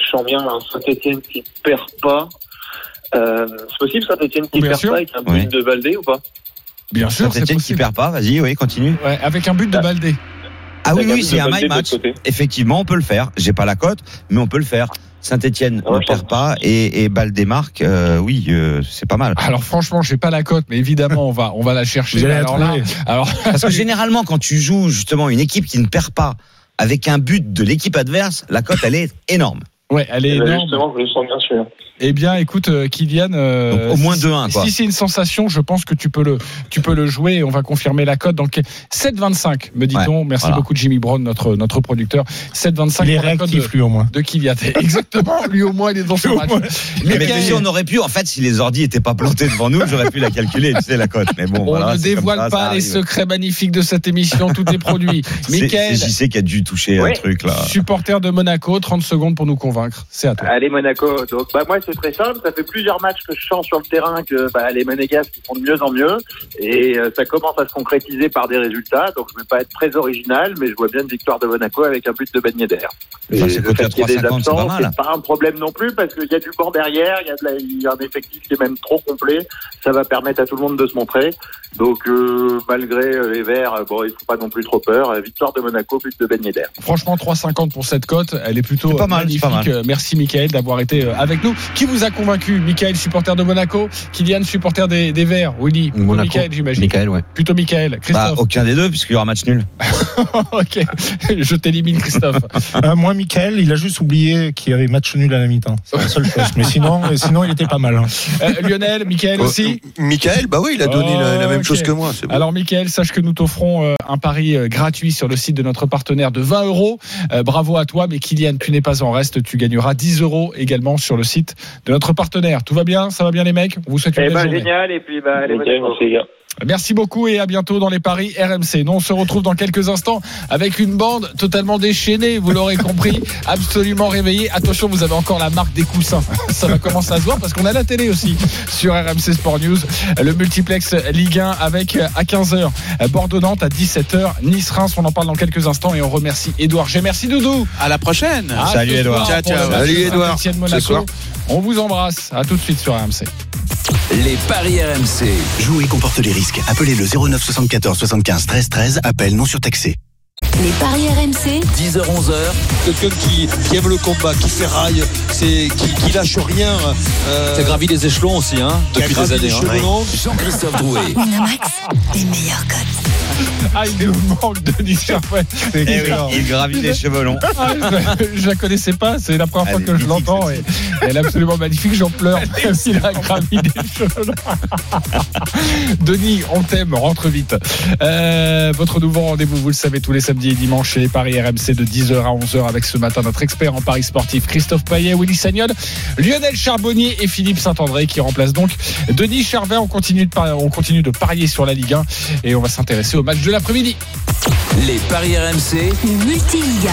je sens bien un Saint-Etienne qui perd pas. Euh, c'est possible Saint-Etienne qui Bien perd sûr. pas avec un but Oui. de Valdé ou pas? Bien sûr, c'est Saint-Etienne qui possible. perd pas, vas-y, oui, continue. Ouais, avec un but de Baldé. Ah oui, oui, c'est un my match. Effectivement, on peut le faire. J'ai pas la cote, mais on peut le faire. Saint-Etienne Ouais, ne perd pas et, et Baldé marque, euh, oui, euh, c'est pas mal. Alors franchement, j'ai pas la cote, mais évidemment, on va, on va la chercher. La alors là, alors Parce que généralement, quand tu joues justement une équipe qui ne perd pas avec un but de l'équipe adverse, la cote elle est énorme. Ouais, elle est Eh ben, énorme. Justement, je le sens bien sûr. Eh bien, écoute, euh, Kylian, euh, Donc, au moins si- 2-1, quoi. Si c'est une sensation, je pense que tu peux le, tu peux le jouer. et On va confirmer la cote. Donc 7,25 me dit-on. Merci voilà. beaucoup Jimmy Brown, notre notre producteur. 7,25 Il est cote de, réactif, lui, au moins. de Kylian. Exactement. Lui au moins, il est dans son match. Mais, si on aurait pu, en fait, si les ordis étaient pas plantés devant nous, j'aurais pu la calculer, tu sais, la cote. Mais bon, on voilà, ne dévoile ça, ça pas les secrets magnifiques de cette émission. Tout est produit. C'est Michael, c'est JC qui a dû toucher un truc là. supporter de Monaco, 30 secondes pour nous convaincre. C'est à toi. Allez Monaco. Donc bah moi c'est très simple. Ça fait plusieurs matchs que je sens sur le terrain que bah, les Monégasques font de mieux en mieux et euh, ça commence à se concrétiser par des résultats. Donc je vais pas être très original, mais je vois bien une victoire de Monaco avec un but de Ben Yedder. Enfin, c'est le fait qu'il y ait des 3,50, c'est pas un problème non plus parce qu'il y a du banc derrière, il y a, de la- il y a un effectif qui est même trop complet. Ça va permettre à tout le monde de se montrer. Donc euh, malgré euh, les Verts, bon ils font pas non plus trop peur. Victoire de Monaco, but de Ben Yedder. Franchement, 3,50 pour cette cote, elle est plutôt pas mal, magnifique. pas mal. Euh, Merci Michael d'avoir été euh, avec nous. Qui vous a convaincu? Michael, supporter de Monaco Kylian, supporter des, des Verts Willy Plutôt Monaco. Michael, j'imagine. Michael, ouais. Plutôt Michael. Bah, Christophe. aucun des deux, puisqu'il y aura match nul. ok, je t'élimine Christophe. Euh, moi, Michael, il a juste oublié qu'il y avait match nul à la mi-temps. C'est la seule chose. Mais sinon, sinon, il était pas mal. hein. Euh, Lionel, Michael aussi? Euh, Michael, bah oui, il a donné la, la même chose que moi. bon. Alors Michael, sache que nous t'offrons un pari gratuit sur le site de notre partenaire de 20 euros. Euh, bravo à toi, mais Kylian, tu n'es pas en reste, tu gagneras 10 euros également sur le site de notre partenaire. Tout va bien? Ça va bien les mecs? On vous souhaite une Eh belle ben journée. génial et puis bah allez gars. Merci beaucoup et à bientôt dans les paris RMC. Nous on se retrouve dans quelques instants avec une bande totalement déchaînée, vous l'aurez compris, absolument réveillée. Attention, vous avez encore la marque des coussins. Ça va commencer à se voir parce qu'on a la télé aussi sur RMC Sport News. Le multiplex Ligue 1 avec à 15h Bordeaux-Nantes, à 17h Nice-Reims. On en parle dans quelques instants et on remercie Édouard G. Merci Doudou. À la prochaine. À Salut, soir Ciao, ciao. Salut. Ce soir. On vous embrasse. À tout de suite sur RMC. Les paris RMC. Jouer comporte les risques. Appelez le 09 74 75 13 13. Appel non surtaxé. Les paris RMC, 10h-11h. quelqu'un qui, qui aime le combat, qui ferraille, c'est, qui, qui lâche rien. Euh, T'as gravi les échelons aussi, hein, qui a depuis des années. hein. Jean-Christophe Drouet. Winamax, les meilleurs codes. Ah, il nous manque Denis Charvet. Eh oui, il gravit les cheveux longs. Ah, je, je la connaissais pas, c'est la première fois que je l'entends et elle est absolument magnifique, j'en pleure s'il a gravi des cheveux. Denis, on t'aime, rentre vite. Euh, votre nouveau rendez-vous, vous le savez, tous les samedis et dimanches chez les Paris RMC de 10h à 11h avec ce matin notre expert en Paris sportif Christophe Payet, Willy Sagnol, Lionel Charbonnier et Philippe Saint-André qui remplacent donc Denis Charvet. On continue de, par- on continue de parier sur la Ligue 1 et on va s'intéresser au match de l'après-midi. Les paris RMC. Le multi-Ligue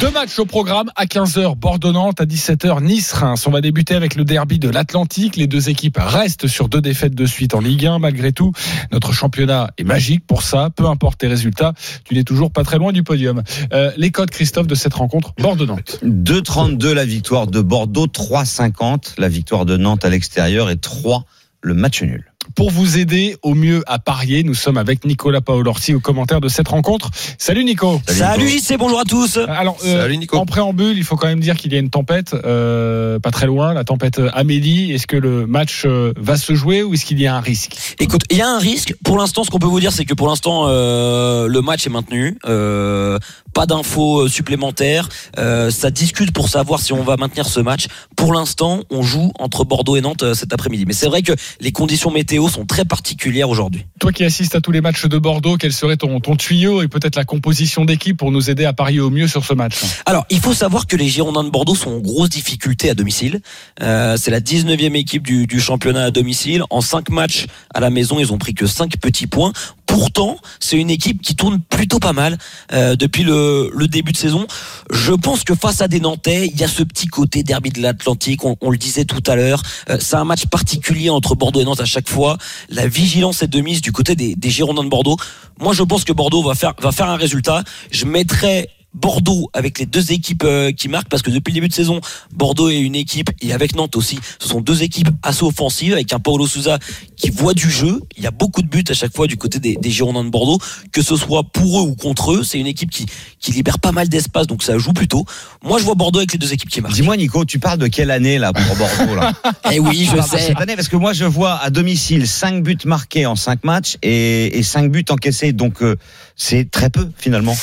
Deux matchs au programme à 15h Bordeaux-Nantes, à 17h Nice-Reims. On va débuter avec le derby de l'Atlantique. Les deux équipes restent sur deux défaites de suite en Ligue 1. Malgré tout, notre championnat est magique pour ça. Peu importe tes résultats, tu n'es toujours pas très loin du podium. Euh, les codes, Christophe, de cette rencontre Bordeaux-Nantes. 2,32 la victoire de Bordeaux, 3,50 la victoire de Nantes à l'extérieur et 3 le match nul. Pour vous aider au mieux à parier, nous sommes avec Nicolas Paolorsi au commentaire de cette rencontre. Salut Nico. Salut JC, bonjour à tous. Alors, euh, Salut, Nico. en préambule, il faut quand même dire qu'il y a une tempête, euh, pas très loin, la tempête Amélie. Est-ce que le match euh, va se jouer ou est-ce qu'il y a un risque? Écoute, il y a un risque. Pour l'instant, ce qu'on peut vous dire, c'est que pour l'instant, euh, le match est maintenu. Euh, pas d'infos supplémentaires. Euh, ça discute pour savoir si on va maintenir ce match. Pour l'instant, on joue entre Bordeaux et Nantes euh, cet après-midi. Mais c'est vrai que les conditions météo météos sont très particulières aujourd'hui. Toi qui assistes à tous les matchs de Bordeaux, quel serait ton, ton tuyau et peut-être la composition d'équipe pour nous aider à parier au mieux sur ce match? Alors, il faut savoir que les Girondins de Bordeaux sont en grosse difficulté à domicile. Euh, c'est la 19e équipe du, du championnat à domicile. En 5 matchs à la maison, ils ont pris que 5 petits points. Pourtant, c'est une équipe qui tourne plutôt pas mal euh, depuis le, le début de saison. Je pense que face à des Nantais, il y a ce petit côté derby de l'Atlantique. On, on le disait tout à l'heure. Euh, c'est un match particulier entre Bordeaux et Nantes à chaque fois. La vigilance est de mise du côté des, Girondins de Bordeaux. Moi, je pense que Bordeaux va faire va faire un résultat. Je mettrai Bordeaux avec les deux équipes euh, qui marquent parce que depuis le début de saison, Bordeaux est une équipe et avec Nantes aussi, ce sont deux équipes assez offensives avec un Paulo Souza qui voit du jeu. Il y a beaucoup de buts à chaque fois du côté des, des Girondins de Bordeaux, que ce soit pour eux ou contre eux. C'est une équipe qui, qui libère pas mal d'espace, donc ça joue plutôt. Moi, je vois Bordeaux avec les deux équipes qui marquent. Dis-moi, Nico, tu parles de quelle année là pour Bordeaux là Eh oui, je sais. Cette année, parce que moi, je vois à domicile 5 buts marqués en 5 matchs et, et 5 buts encaissés, donc euh, c'est très peu finalement.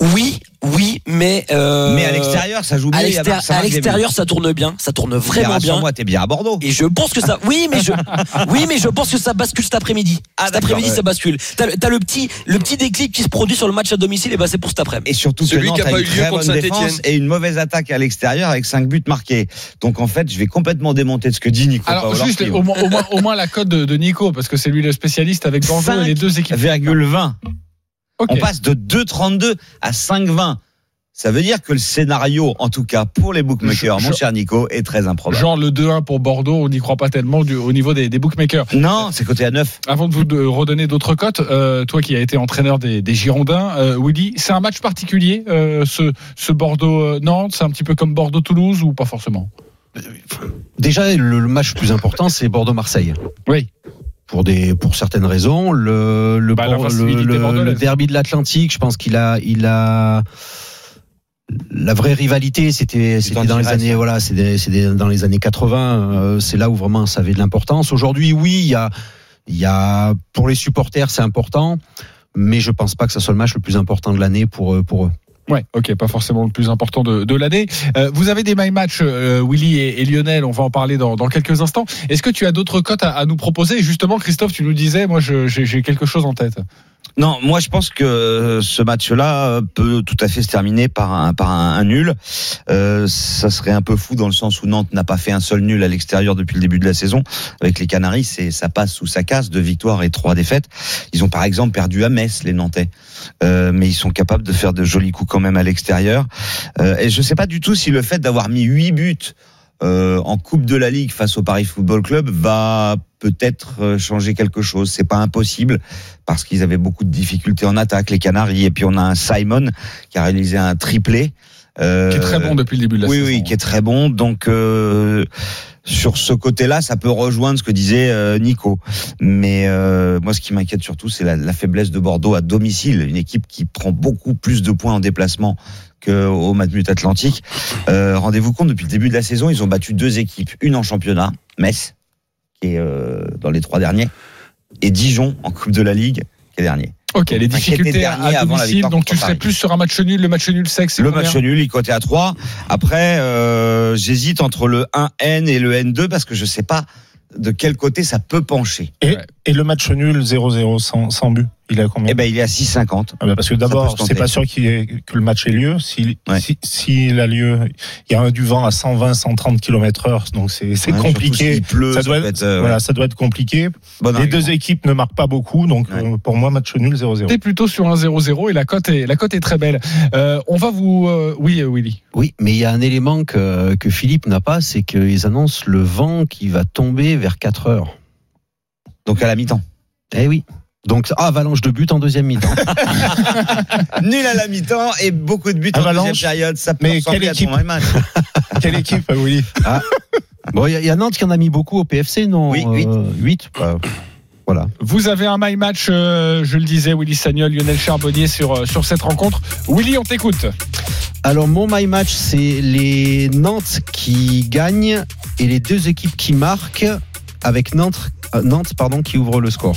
Oui, oui, mais euh, Mais à l'extérieur, ça joue Marseille, à l'extérieur, ça tourne bien, ça tourne vraiment bien. Moi, t'es bien à Bordeaux. Et je pense que ça, oui, mais je, oui, mais je pense que ça bascule cet après-midi. Ah, cet après-midi, ouais. ça bascule. T'as, le petit, le petit déclic qui se produit sur le match à domicile, et ben c'est pour cet après-midi. Et surtout Celui qui a a pas eu lieu contre bonne Saint-Étienne. défense et une mauvaise attaque à l'extérieur avec 5 buts marqués. Donc en fait, je vais complètement démonter ce que dit Nico. Alors juste au moins, au moins, au moins la cote de, de Nico parce que c'est lui le spécialiste avec Bordeaux et les deux équipes. 5,20. On passe de 2,32 à 5,20. Ça veut dire que le scénario, en tout cas pour les bookmakers, Je- mon je- cher Nico, est très improbable. Genre le 2-1 pour Bordeaux, on n'y croit pas tellement du, au niveau des, des bookmakers. Non, c'est côté à 9. Avant de vous de redonner d'autres cotes, euh, toi qui as été entraîneur des, des Girondins, euh, Willy, c'est un match particulier, euh, ce, ce Bordeaux-Nantes, c'est un petit peu comme Bordeaux-Toulouse ou pas forcément? Déjà, le, le match le plus important, c'est Bordeaux-Marseille. Oui. Pour des, pour certaines raisons, le le, Bah, le, le- derby de l'Atlantique, je pense qu'il a, il a la vraie rivalité, c'était c'était dans les années voilà, c'est des- c'est des- dans les années 80. euh, c'est là où vraiment ça avait de l'importance. Aujourd'hui, oui, il y a il y a pour les supporters, c'est important, mais je pense pas que ça soit le match le plus important de l'année pour eux- pour eux. Ouais, ok, pas forcément le plus important de, l'année. Euh, vous avez des my match, euh, Willy et, Lionel, on va en parler dans, quelques instants. Est-ce que tu as d'autres cotes à, nous proposer? Justement, Christophe, tu nous disais, moi j'ai quelque chose en tête. Non, moi je pense que euh, ce match-là euh, peut tout à fait se terminer par un, par un, nul. Euh, ça serait un peu fou dans le sens où Nantes n'a pas fait un seul nul à l'extérieur depuis le début de la saison. Avec les Canaries, c'est ça passe ou ça casse, deux victoires et trois défaites. Ils ont par exemple perdu à Metz, les Nantais, Euh, mais ils sont capables de faire de jolis coups quand même à l'extérieur. Euh, et je sais pas du tout si le fait d'avoir mis huit buts euh, en Coupe de la Ligue face au Paris Football Club va peut-être euh, changer quelque chose. C'est pas impossible parce qu'ils avaient beaucoup de difficultés en attaque, les Canaries. Et puis on a un Simon qui a réalisé un triplé. euh, Qui est très bon depuis le début de la oui, saison. oui, qui est très bon. Donc euh, sur ce côté-là, ça peut rejoindre ce que disait euh, Nico. Mais moi, ce qui m'inquiète surtout, c'est la, la faiblesse de Bordeaux à domicile, une équipe qui prend beaucoup plus de points en déplacement qu'au Matmut Atlantique. Rendez-vous compte, depuis le début de la saison, ils ont battu deux équipes, une en championnat, Metz, qui est euh, dans les trois derniers, et Dijon en Coupe de la Ligue, qui est dernier. Ok, les difficultés à, avant la domicile, victoire donc tu serais plus sur un match nul, le match nul c'est Le match nul, il coté à 3. Après, euh, j'hésite entre le 1N et le N2 parce que je sais pas de quel côté ça peut pencher. Et, Ouais. et le match nul 0-0 sans, sans but, il est à combien? Eh ben, il est à 6,50. Ah bah parce que d'abord, c'est pas sûr ait- que le match ait lieu. Si, Ouais. si, s'il a lieu, il y a un du vent à 120, 130 km heure, donc c'est, Ouais, compliqué. s'il pleut, ça, ça doit être, euh, voilà, ouais. ça doit être compliqué. Bon Les deux équipes ne marquent pas beaucoup, donc Ouais. euh, pour moi, match nul 0-0. T'es plutôt sur un 0-0 et la cote est, la cote est très belle. Euh, on va vous, euh, oui, Willy. Oui, mais il y a un élément que, que Philippe n'a pas, c'est qu'ils annoncent le vent qui va tomber vers 4 heures. Donc à la mi-temps. Eh oui. Donc, ah, avalanche de but en deuxième mi-temps. Nul à la mi-temps et beaucoup de buts en Avalanche. deuxième période. Ça peut Mais quelle équipe match. Quelle équipe, Willy bon, il y, a- il y a Nantes qui en a mis beaucoup au PFC, non Oui, huit. 8 Voilà. Vous avez un my match, euh, je le disais, Willy Sagnol, Lionel Charbonnier sur, euh, sur cette rencontre. Willy, on t'écoute. Alors, mon my match, c'est les Nantes qui gagnent et les deux équipes qui marquent avec Nantes, euh, qui ouvre le score.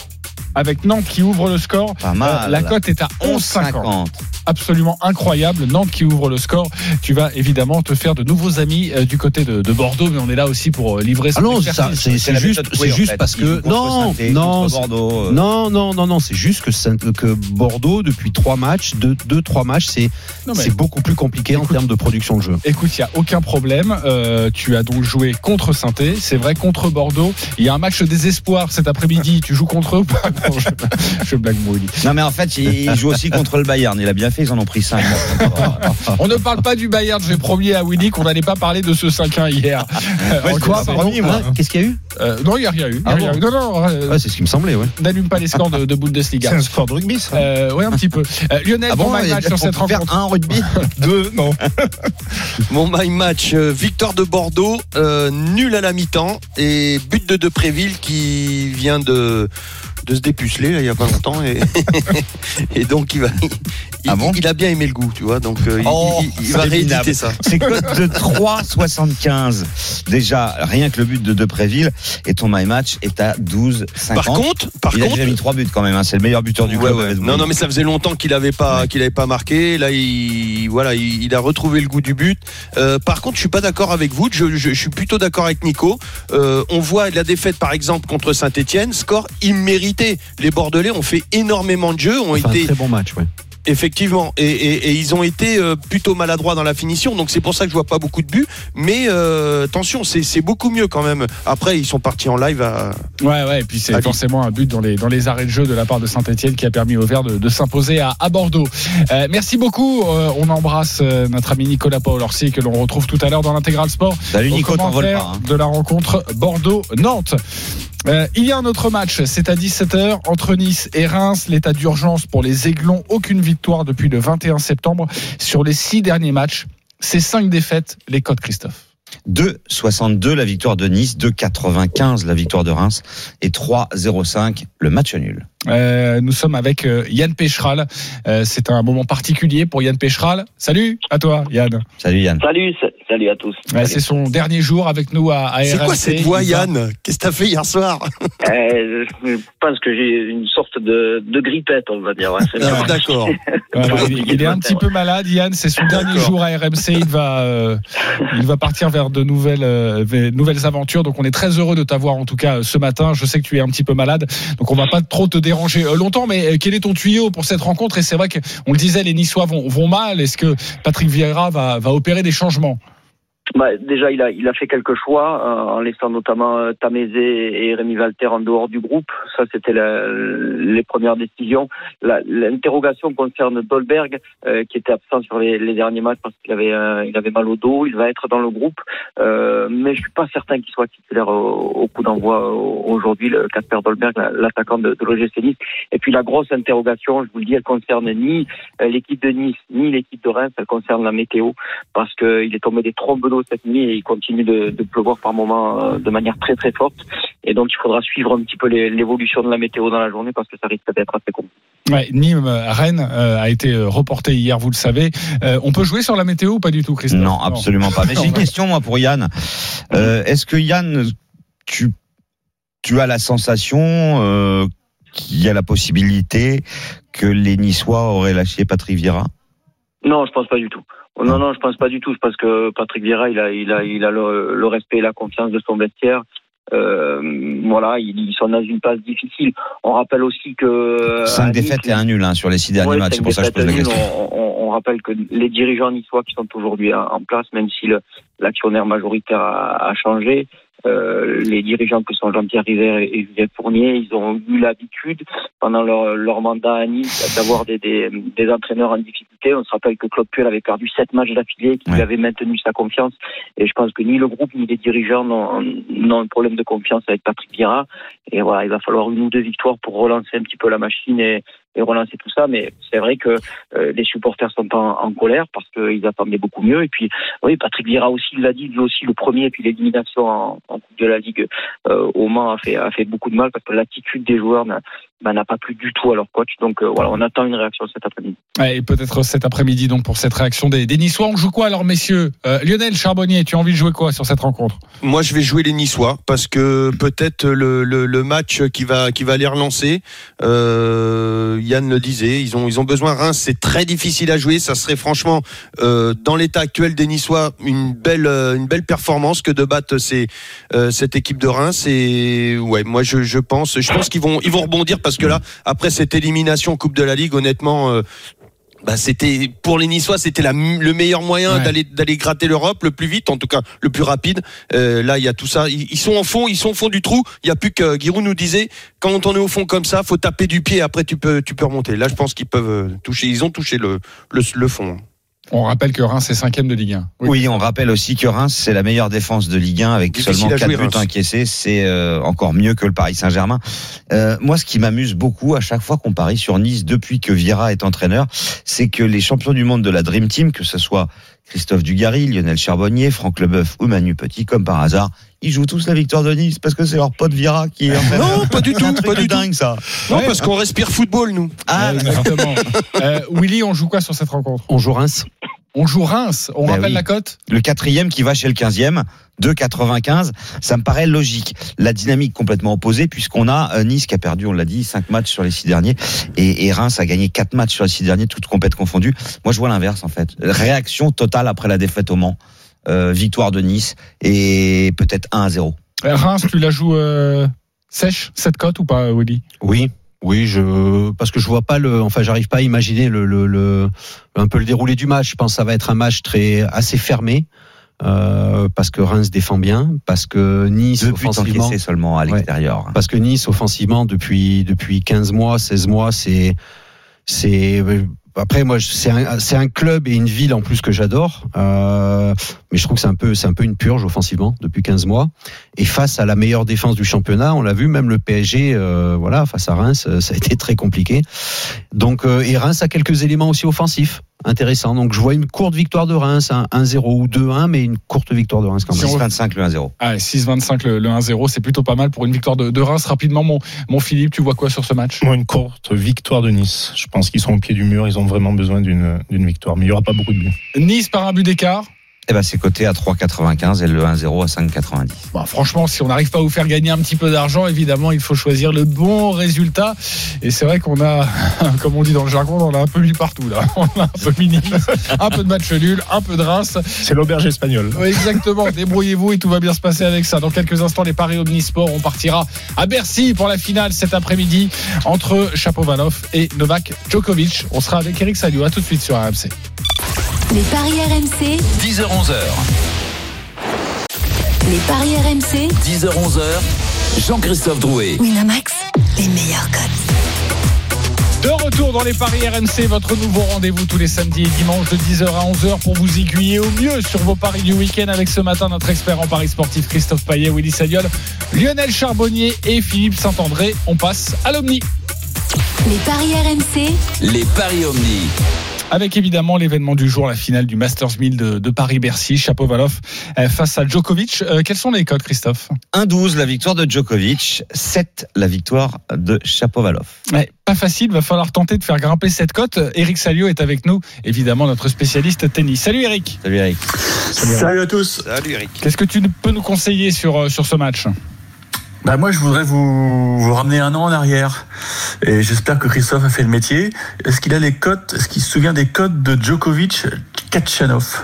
Avec Nantes qui ouvre le score. Pas mal. Euh, la cote est à 11,50. 11,50. absolument incroyable. Nantes qui ouvre le score. Tu vas évidemment te faire de nouveaux amis euh, du côté de, de Bordeaux, mais on est là aussi pour euh, livrer Ah son non, ça, c'est juste, c'est juste parce que non, non, non, non, non, non, c'est juste que, que Bordeaux depuis trois matchs, deux, deux trois matchs, c'est beaucoup plus compliqué en termes de production de jeu. Écoute, il n'y a aucun problème. Euh, tu as donc joué contre saint c'est vrai, contre Bordeaux. Il y a un match de désespoir cet après-midi. Tu joues contre eux ou pas? Non, je, blague, Mouli. Non, mais en fait, il joue aussi contre le Bayern. Il a bien fait, ils en ont pris 5. On ne parle pas du Bayern. J'ai promis à Willy qu'on n'allait pas parler de ce 5-1 hier. Ouais, En quoi, hein, Qu'est-ce qu'il y a eu? Euh, Non, il n'y a rien eu. Il y a Ah rien bon eu. Non, non, euh, Ouais, c'est ce qui me semblait, ouais. n'allume pas les scores de, de Bundesliga. C'est un sport de rugby, ça Euh, ouais, un petit peu. Euh, Lionel, Ah bon, my a- match sur on cette rencontre. un rugby Deux, non. Mon my match, euh, victoire de Bordeaux, euh, nul à la mi-temps et but de Depréville qui vient de de se dépuceler là, il y a pas longtemps et, et donc il va Ah bon il a bien aimé le goût tu vois donc euh, il- Oh, il, il va c'est rééditer ça C'est cote de 3,75. Déjà, rien que le but de Depréville. Et ton my match est à 12,50. par contre par il a contre déjà mis 3 buts quand même. hein. C'est le meilleur buteur du Ouais, club. ouais. Non, non, mais ça faisait longtemps qu'il avait pas, qu'il avait pas marqué. Là, il, voilà, il, il a retrouvé le goût du but. Euh, par contre, je suis pas d'accord avec vous. Je, je, je suis plutôt d'accord avec Nico. Euh, on voit la défaite, par exemple, contre Saint-Etienne, score immérité. Les Bordelais ont fait énormément de jeux, ont Enfin, un été très bon match, ouais. Effectivement, et, et- et ils ont été euh, plutôt maladroits dans la finition, donc c'est pour ça que je vois pas beaucoup de buts. Mais euh, attention, c'est c'est beaucoup mieux quand même. Après, ils sont partis en live à. Ouais, ouais, et puis c'est forcément un but dans les, dans les arrêts de jeu de la part de Saint-Etienne qui a permis au Vert de, de s'imposer à, à Bordeaux. Euh, merci beaucoup. Euh, on embrasse euh, notre ami Nicolas Paul-Orsi que l'on retrouve tout à l'heure dans l'intégral sport. Salut Nico, pas. hein. de la rencontre Bordeaux-Nantes. Euh, il y a un autre match, c'est à 17h entre Nice et Reims. L'état d'urgence pour les Aiglons, aucune victoire depuis le 21 septembre sur les six derniers matchs. C'est cinq défaites, les codes Christophe. 2,62 la victoire de Nice, 2,95 la victoire de Reims et 3,05 le match nul. Euh, nous sommes avec euh, Yann Pécheral. Euh, c'est un moment particulier pour Yann Pécheral. Salut à toi, Yann. Salut Yann. Salut, sa- salut à tous. Ouais, c'est son dernier jour avec nous à, à C'est quoi RMC. cette voix, Yann? Qu'est-ce que t'as fait hier soir? Euh, je pense que j'ai une sorte de, de grippette, on va dire. ouais. Ah. D'accord. Voilà, il, il est un petit peu malade, Yann. C'est son dernier jour à RMC. Il va, euh, il va partir vers de nouvelles, euh, vers nouvelles aventures. Donc, on est très heureux de t'avoir en tout cas ce matin. Je sais que tu es un petit peu malade, donc on va pas trop te déranger euh, longtemps. Mais euh, quel est ton tuyau pour cette rencontre? Et c'est vrai qu'on le disait, les Niçois vont, mal. Est-ce que Patrick Vieira va opérer des changements? Bah, déjà, il a, il a fait quelques choix, euh, en laissant notamment euh, Tamézé et Rémi Walter en dehors du groupe. Ça, c'était les premières décisions. L'interrogation concerne Dolberg, euh, qui était absent sur les, les derniers matchs parce qu'il avait, euh, il avait mal au dos. Il va être dans le groupe, euh, mais je suis pas certain qu'il soit titulaire au, au coup d'envoi euh, aujourd'hui, le Casper Dolberg, la- l'attaquant de, de l'OGC Nice. Et puis la grosse interrogation, je vous le dis, elle concerne ni l'équipe de Nice, ni l'équipe de Reims, elle concerne la météo, parce qu'il est tombé des trombes d'eau cette nuit et il continue de, de pleuvoir par moments euh, de manière très très forte. Et donc il faudra suivre un petit peu l'évolution de la météo dans la journée parce que ça risque d'être assez compliqué. Ouais, Nîmes, Rennes euh, a été euh, reporté hier, vous le savez. Euh, on peut jouer sur la météo ou pas du tout, Christophe? Non, absolument pas. Mais j'ai une question moi pour Yann. Euh, Est-ce que Yann, tu, tu as la sensation euh, qu'il y a la possibilité que les Niçois auraient lâché Patrick Vieira? Non, je pense pas du tout. Non, non, je pense pas du tout. Je pense que Patrick Vieira, il a, il a, il a le, le respect et la confiance de son vestiaire. Euh, voilà, ils, ils sont dans une passe difficile. On rappelle aussi que 5 à Nice, défaites et un nul hein, sur les six derniers Ouais, matchs. C'est pour ça que je pose la question. On, on- on rappelle que les dirigeants niçois qui sont aujourd'hui en en place, même si le- l'actionnaire majoritaire a, a changé, euh, les dirigeants que sont Jean-Pierre River et, et Julien Fournier, ils ont eu l'habitude pendant leur, leur mandat à Nice d'avoir des, des, des entraîneurs en difficulté. On se rappelle que Claude Puel avait perdu sept matchs d'affilée, qu'il Ouais. avait maintenu sa confiance. Et je pense que ni le groupe ni les dirigeants n'ont n'ont un problème de confiance avec Patrick Vieira. Et voilà, il va falloir une ou deux victoires pour relancer un petit peu la machine et, et relancer tout ça. Mais c'est vrai que euh, les supporters sont en, en colère parce qu'ils attendaient beaucoup mieux. Et puis, oui, Patrick Vieira aussi l'a dit, lui aussi le premier, et puis l'élimination en, en Coupe de la Ligue euh, au Mans a fait, a fait beaucoup de mal parce que l'attitude des joueurs n'a bah, n'a pas plu du tout à leur coach. Donc euh, voilà, on attend une réaction cet après-midi. Ouais, et peut-être cet après-midi donc pour cette réaction des, des Niçois. On joue quoi alors messieurs? Euh, Lionel Charbonnier, tu as envie de jouer quoi sur cette rencontre? Moi, je vais jouer les Niçois parce que peut-être le, le, le match qui va qui va les relancer. Euh, Yann le disait, ils ont ils ont besoin. Reims, c'est très difficile à jouer. Ça serait franchement euh, dans l'état actuel des Niçois une belle une belle performance que de battre ces, euh, cette équipe de Reims. Et ouais, moi je, je pense je pense qu'ils vont ils vont rebondir parce que là après cette élimination Coupe de la Ligue, honnêtement. euh, bah, c'était pour les Niçois, c'était le meilleur moyen Ouais. d'aller d'aller gratter l'Europe le plus vite, en tout cas le plus rapide. Euh, là, il y a tout ça. Ils, ils sont en fond, ils sont au fond du trou. Il y a plus que Giroud nous disait quand on est au fond comme ça, faut taper du pied. Après, tu peux tu peux remonter. Là, je pense qu'ils peuvent euh, toucher. Ils ont touché le le, le fond. On rappelle que Reims est cinquième de Ligue 1. Oui. on rappelle aussi que Reims, c'est la meilleure défense de Ligue 1 avec Difficile seulement à 4 jouer, buts Reims. encaissés. C'est euh, encore mieux que le Paris Saint-Germain. Euh, moi, ce qui m'amuse beaucoup à chaque fois qu'on parie sur Nice depuis que Vira est entraîneur, c'est que les champions du monde de la Dream Team, que ce soit Christophe Dugarry, Lionel Charbonnier, Franck Leboeuf ou Manu Petit, comme par hasard, ils jouent tous la victoire de Nice parce que c'est leur pote Vira qui est entraîneur. Non, pas du tout, un truc pas du tout. dingue, ça. Non, Ouais. parce qu'on respire football, nous. Ah, exactement. Euh, Willy, on joue quoi sur cette rencontre? On joue Reims. On joue Reims. On Ben rappelle oui. la cote? Le quatrième qui va chez le quinzième, 2,95, ça me paraît logique. La dynamique complètement opposée puisqu'on a euh, Nice qui a perdu, on l'a dit, 5 matchs sur les 6 derniers et, et Reims a gagné 4 matchs sur les 6 derniers, toutes compètes confondues. Moi je vois l'inverse en fait. Réaction totale après la défaite au Mans. Euh, victoire de Nice et peut-être 1 à 0. Euh, Reims, tu la joues euh, sèche cette cote ou pas, Willy? Oui. Oui, je parce que je vois pas le, enfin, j'arrive pas à imaginer le, le, le- un peu le déroulé du match. Je pense que ça va être un match très assez fermé euh, parce que Reims défend bien, parce que Nice Deux offensivement, seulement à Ouais. l'extérieur. parce que Nice offensivement depuis depuis 15 mois, 16 mois, c'est c'est après moi c'est un un club et une ville en plus que j'adore, euh, mais je trouve que c'est un peu une purge offensivement depuis 15 mois. Et face à la meilleure défense du championnat, on l'a vu, même le PSG, euh, voilà, face à Reims, euh, ça a été très compliqué. Donc et Reims a quelques éléments aussi offensifs intéressants. Donc je vois une courte victoire de Reims, un 1-0 ou 2-1, mais une courte victoire de Reims quand même. 6-25 le 1-0. Ah, 6-25 le, le 1-0, c'est plutôt pas mal pour une victoire de, de Reims. Rapidement, mon, mon Philippe, tu vois quoi sur ce match? Moi, une courte victoire de Nice. Je pense qu'ils sont au pied du mur. Ils ont vraiment besoin d'une d'une victoire. Mais il n'y aura pas beaucoup de buts. Nice par un but d'écart. Et ben c'est coté à 3,95 et le 1-0 à 5,90. Bon, franchement, si on n'arrive pas à vous faire gagner un petit peu d'argent, évidemment, il faut choisir le bon résultat. Et c'est vrai qu'on a, comme on dit dans le jargon, on a un peu mis partout là. On a un peu mis Nice, un peu de match nul, un peu de Reims. C'est l'auberge espagnole. Oui, exactement. Débrouillez-vous et tout va bien se passer avec ça. Dans quelques instants, les paris Omnisport, on partira à Bercy pour la finale cet après-midi entre Chapovalov et Novak Djokovic. On sera avec Eric Salio. À tout de suite sur RMC. Les paris RMC, 10h-11h. les paris RMC, 10h-11h. Jean-Christophe Drouet. Winamax, les meilleurs cotes. De retour dans les paris RMC, votre nouveau rendez-vous tous les samedis et dimanches de 10h à 11h pour vous aiguiller au mieux sur vos paris du week-end avec ce matin notre expert en paris sportif Christophe Payet, Willy Sagnol, Lionel Charbonnier et Philippe Saint-André. On passe à l'Omni. Les paris RMC, Les paris Omni. Avec évidemment l'événement du jour, la finale du Masters 1000 de, de Paris-Bercy, Chapovalov euh, face à Djokovic. Euh, quels sont les codes, Christophe? 1-12 la victoire de Djokovic, 7 la victoire de Chapovalov. Ouais, Pas facile, va falloir tenter de faire grimper cette cote. Eric Salio est avec nous, évidemment notre spécialiste tennis. Salut Eric. Salut Eric. Salut à tous. Salut Eric. Qu'est-ce que tu peux nous conseiller sur, euh, sur ce match? Bah moi je voudrais vous, vous ramener un an en arrière et j'espère que Christophe a fait le métier. Est-ce qu'il a les codes Est-ce qu'il se souvient des codes de Djokovic Kachanov?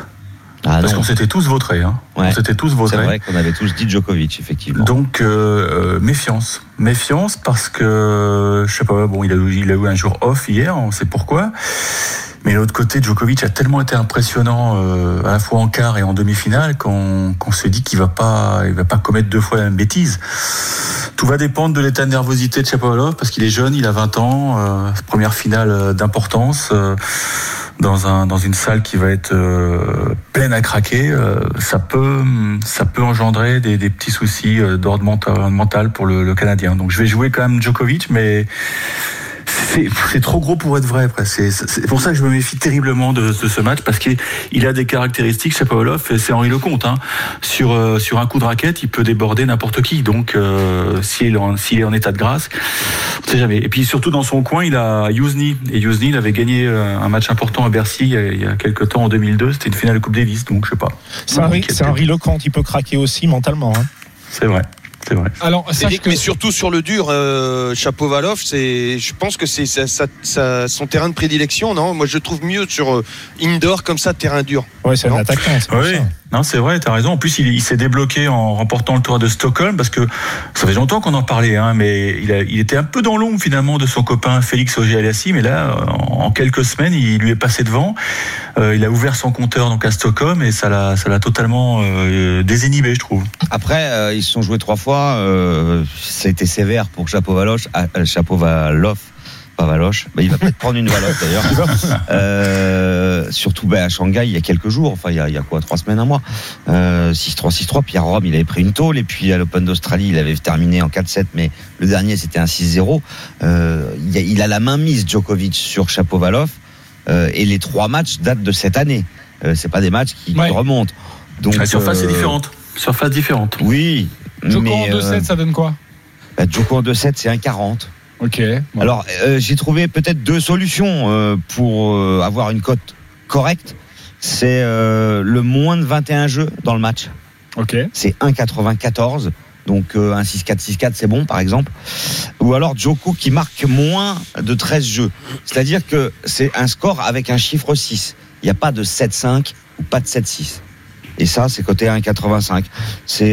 Ah Parce qu'on s'était tous vautrés. Hein. Ouais. On s'était tous C'est vautrés. vrai qu'on avait tous dit Djokovic, effectivement. Donc euh, euh, méfiance, méfiance parce que je sais pas, bon il a, eu- il a eu un jour off hier, on sait pourquoi. Mais de l'autre côté, Djokovic a tellement été impressionnant euh, à la fois en quart et en demi-finale qu'on qu'on se dit qu'il va pas, il va pas commettre deux fois la même bêtise. Tout va dépendre de l'état de nervosité de Chapovalov parce qu'il est jeune, il a 20 ans, euh, première finale d'importance. euh, dans, un, dans une salle qui va être pleine à craquer, ça peut ça peut engendrer des, petits soucis d'ordre mental, pour le Canadien. Donc je vais jouer quand même Djokovic, mais c'est trop gros pour être vrai. C'est pour ça que je me méfie terriblement de, de ce match parce qu'il il a des caractéristiques, Shapovalov, et c'est Henri Lecomte. Hein. Sur euh, sur un coup de raquette, il peut déborder n'importe qui. Donc euh, s'il est, en- s'il est en état de grâce, on sait jamais. Et puis surtout dans son coin, il a Yousni et Yousni, il avait gagné euh, un match important à Bercy il y a, il y a quelques temps en 2002. C'était une finale de Coupe Davis, donc je sais pas. C'est Henri, c'est Henri Lecomte, il peut craquer aussi mentalement. hein. C'est vrai, c'est vrai. Alors, sache Eric, que- mais surtout sur le dur, euh, Chapovalov, c'est, je pense que c'est ça- ça- ça- son terrain de prédilection, non? Moi, je le trouve mieux sur euh, indoor comme ça, terrain dur. Ouais, c'est un attaquant. Oui, ça. Non, c'est vrai, t'as raison. En plus, il, s'est débloqué en remportant le Tour de Stockholm parce que ça fait longtemps qu'on en parlait, hein, mais il, était un peu dans l'ombre finalement de son copain Félix Auger-Aliassime. Mais là, en, quelques semaines, il lui est passé devant. Euh, il a ouvert son compteur donc à Stockholm et ça l'a, totalement euh, désinhibé, je trouve. Après, euh, ils se sont joués trois fois. Euh, ça a été sévère pour Chapovalov. Euh, Chapovalov. Pas Valoche. Bah, il va peut-être prendre une Valoche d'ailleurs. Euh, surtout bah, à Shanghai il y a quelques jours. Enfin, il y a, il y a quoi Trois semaines, un mois. Euh, 6-3, 6-3. Puis à Rome, il avait pris une tôle. Et puis à l'Open d'Australie, il avait terminé en 4-7. Mais le dernier, c'était un 6-0. Euh, il, a, il a la main mise, Djokovic, sur Chapovalov. Euh, et les trois matchs datent de cette année. Euh, c'est pas des matchs qui, remontent. Donc, La surface est différente. Surface différente. Oui. Joko mais, en 2-7, euh, ça donne quoi? bah, Joko en 2-7, c'est un 40. Ok. bon. Alors, euh, j'ai trouvé peut-être deux solutions euh, pour euh, avoir une cote correcte. C'est euh, le moins de 21 jeux dans le match. Ok. C'est 1,94. Donc euh, un 6-4, 6-4, c'est bon, par exemple. Ou alors Joko qui marque moins de 13 jeux. C'est-à-dire que c'est un score avec un chiffre 6. Il n'y a pas de 7-5 ou pas de 7-6. Et ça, c'est côté 1,85. C'est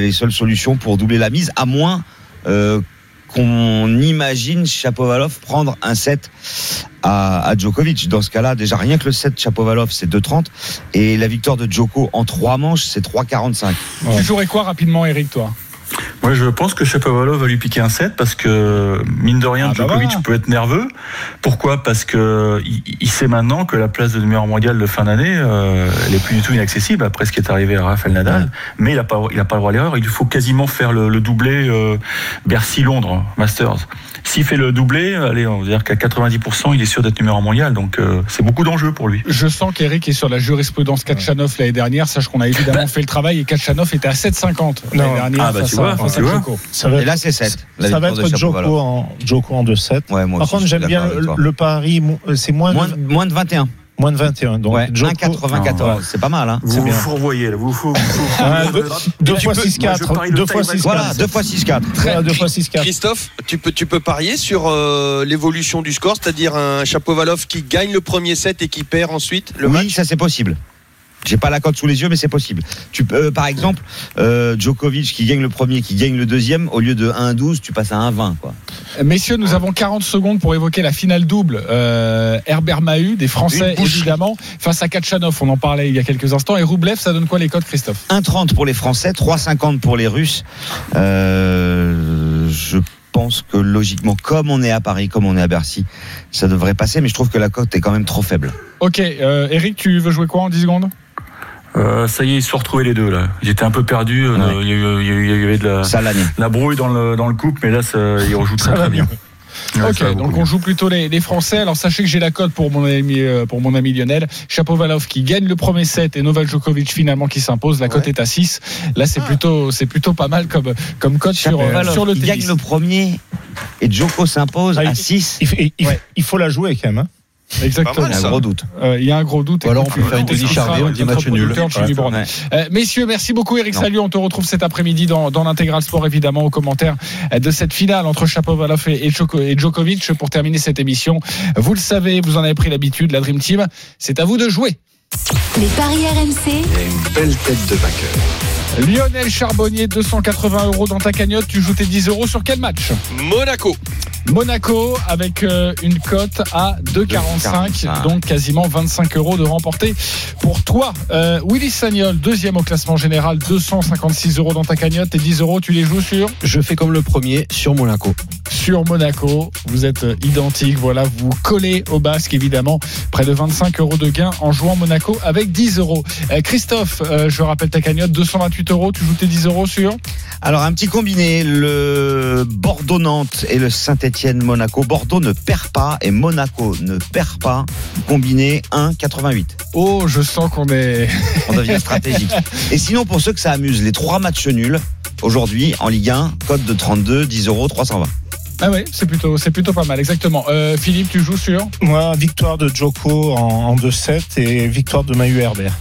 les seules solutions pour doubler la mise, à moins euh, qu'on imagine Chapovalov prendre un set à, Djokovic. Dans ce cas-là, déjà rien que le set Chapovalov, c'est 2,30. Et la victoire de Djoko en trois manches, c'est 3,45. Tu jouerais quoi rapidement, Eric, toi? Moi, je pense que Shapovalov va lui piquer un set parce que, mine de rien, Ah, bah Djokovic peut être nerveux. Pourquoi? Parce que il, sait maintenant que la place de numéro mondial de fin d'année, euh, elle est plus du tout inaccessible après ce qui est arrivé à Rafael Nadal. Mais il n'a pas, il a pas le droit à l'erreur. Il lui faut quasiment faire le, le doublé euh, Bercy-Londres, Masters. S'il fait le doublé, allez, on va dire qu'à 90%, il est sûr d'être numéro mondial. Donc, euh, c'est beaucoup d'enjeux pour lui. Je sens qu'Eric est sur la jurisprudence Kachanov l'année dernière. Sache qu'on a évidemment fait le travail et Kachanov était à 7,50 l'année dernière. Ah, bah, face face tu vois. Djoko. Ça va Et là, c'est 7. La ça va être Joko Shapovalov. en, Joko en 2-7. Ouais, Par contre, j'aime bien le, le pari, mo- c'est moins, Moins, de, moins de 21. moins de 21. Donc, Ouais, Djoko- 1,94. C'est pas mal, hein Vous vous fourvoyez, là. Vous vous Ah, deux, deux Tu fois peux- 6-4. moi, je parie le Deux fois tie-break. 6-4. Voilà, 2 fois 6-4. Très, deux fois 6-4. Christophe, tu peux, tu peux parier sur euh, l'évolution du score, c'est-à-dire un Chapovalov qui gagne le premier set et qui perd ensuite le oui, match ça c'est possible. J'ai pas la cote sous les yeux, mais c'est possible. Tu peux, euh, par exemple, euh, Djokovic qui gagne le premier, qui gagne le deuxième, au lieu de 1-12, tu passes à 1-20, quoi. Messieurs, nous avons 40 secondes pour évoquer la finale double. Euh, Herbert Mahut, des Français évidemment, face à Kachanov. On en parlait il y a quelques instants. Et Roublev, ça donne quoi les codes, Christophe? 1,30 pour les Français, 3,50 pour les Russes. Euh, je pense que logiquement, comme on est à Paris, comme on est à Bercy, ça devrait passer, mais je trouve que la cote est quand même trop faible. Ok, euh, Eric, tu veux jouer quoi en 10 secondes? Euh, ça y est, ils se sont retrouvés les deux là. J'étais un peu perdu. euh, Ouais. Il y, a eu- il y a eu- il y avait de la, Ça l'année. la brouille dans le, dans le couple, mais là, ça, ils rejouent très très bien. Ouais, Ok, donc on joue plutôt les, les Français. Alors sachez que j'ai la cote pour mon ami euh, pour mon ami Lionel. Chapovalov qui gagne le premier set et Novak Djokovic finalement qui s'impose. La cote est à 6. Là c'est plutôt c'est plutôt pas mal comme comme cote sur euh, le il tennis. gagne le premier et Djoko s'impose Ah, à il- 6. Il, il- il- Ouais. il faut la jouer quand même. hein. Exactement. Il y a un gros doute. Euh, Il y a un gros doute. Ou alors on peut faire une Denis Charvet, on dit match nul. Ouais. Euh, messieurs, merci beaucoup Eric. Salut. On te retrouve cet après-midi dans, dans l'intégral sport évidemment aux commentaires de cette finale entre Chapovalov et, et Djoko- et Djokovic pour terminer cette émission. Vous le savez, vous en avez pris l'habitude, la Dream Team. C'est à vous de jouer. Les paris RMC, une belle tête de vainqueur. Lionel Charbonnier, 280 euros dans ta cagnotte. Tu joues tes 10 euros sur quel match Monaco. Monaco avec euh, une cote à 2,45, 2,45. donc quasiment 25 euros de remporté pour toi. Euh, Willy Sagnol, deuxième au classement général, 256 euros dans ta cagnotte. Et 10 euros, tu les joues sur Je fais comme le premier sur Monaco. sur Monaco. Vous êtes euh, identiques. Voilà, vous collez au basque, évidemment. Près de 25 euros de gain en jouant Monaco avec 10 euros. Euh, Christophe, euh, je rappelle ta cagnotte, 228 7 euros. Tu joues tes 10 euros sur Alors un petit combiné, le Bordeaux-Nantes et le Saint-Etienne-Monaco. Bordeaux ne perd pas et Monaco ne perd pas. Combiné 1,88. Oh, je sens qu'on est. On devient stratégique. Et sinon, pour ceux que ça amuse, les trois matchs nuls, aujourd'hui, en Ligue 1, code de 32, 10 euros, 320. Ah oui, c'est plutôt, c'est plutôt pas mal, exactement. Euh, Philippe, tu joues sur Moi, victoire de Joko en, en 2-7 et victoire de Mahu Herbert.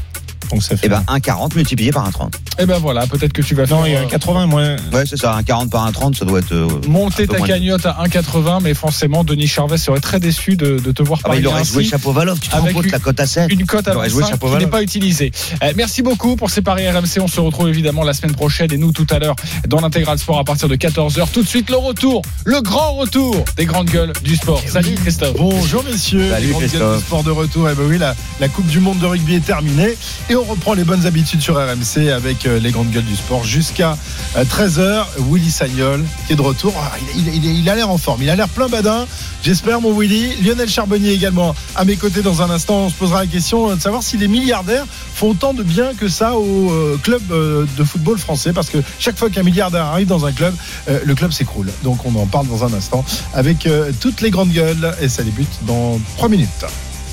Donc ça fait. Eh ben, 1,40 multiplié par 1,30. Eh ben voilà, peut-être que tu vas Non, il y a euh, 80 moins. Ouais, c'est ça, 1,40 par 1,30, ça doit être. euh, Monter ta cagnotte à 1,80, mais forcément, Denis Charvet serait très déçu de, de te voir Ah bah, parier il aurait ainsi. joué Chapeau-Valov, tu te rends Avec compte, une- la cote à 7. Une cote à Il aurait joué 25 qui n'est pas utilisée. Euh, merci beaucoup pour ces paris RMC. On se retrouve évidemment la semaine prochaine et nous tout à l'heure dans l'intégral sport à partir de 14h. Tout de suite le retour, le grand retour des grandes gueules du sport. Salut Christophe. Bonjour messieurs, Salut, les grandes gueules Christophe. du sport de retour. Et ben oui, la, la Coupe du Monde de rugby est terminée et on reprend les bonnes habitudes sur RMC avec euh, les grandes gueules du sport jusqu'à 13h. Willy Sagnol qui est de retour. Ah, il, il- a l'air en forme, il a l'air plein badin. J'espère mon Willy. Lionel Charbonnier également à mes côtés dans un instant. On se posera la question euh, de savoir si les milliardaires font autant de bien que ça au euh, club euh, de football français parce que chaque fois qu'un milliardaire arrive dans un club, euh, le club s'écroule. Donc on en parle dans un instant avec euh, toutes les grandes gueules et ça débute dans 3 minutes.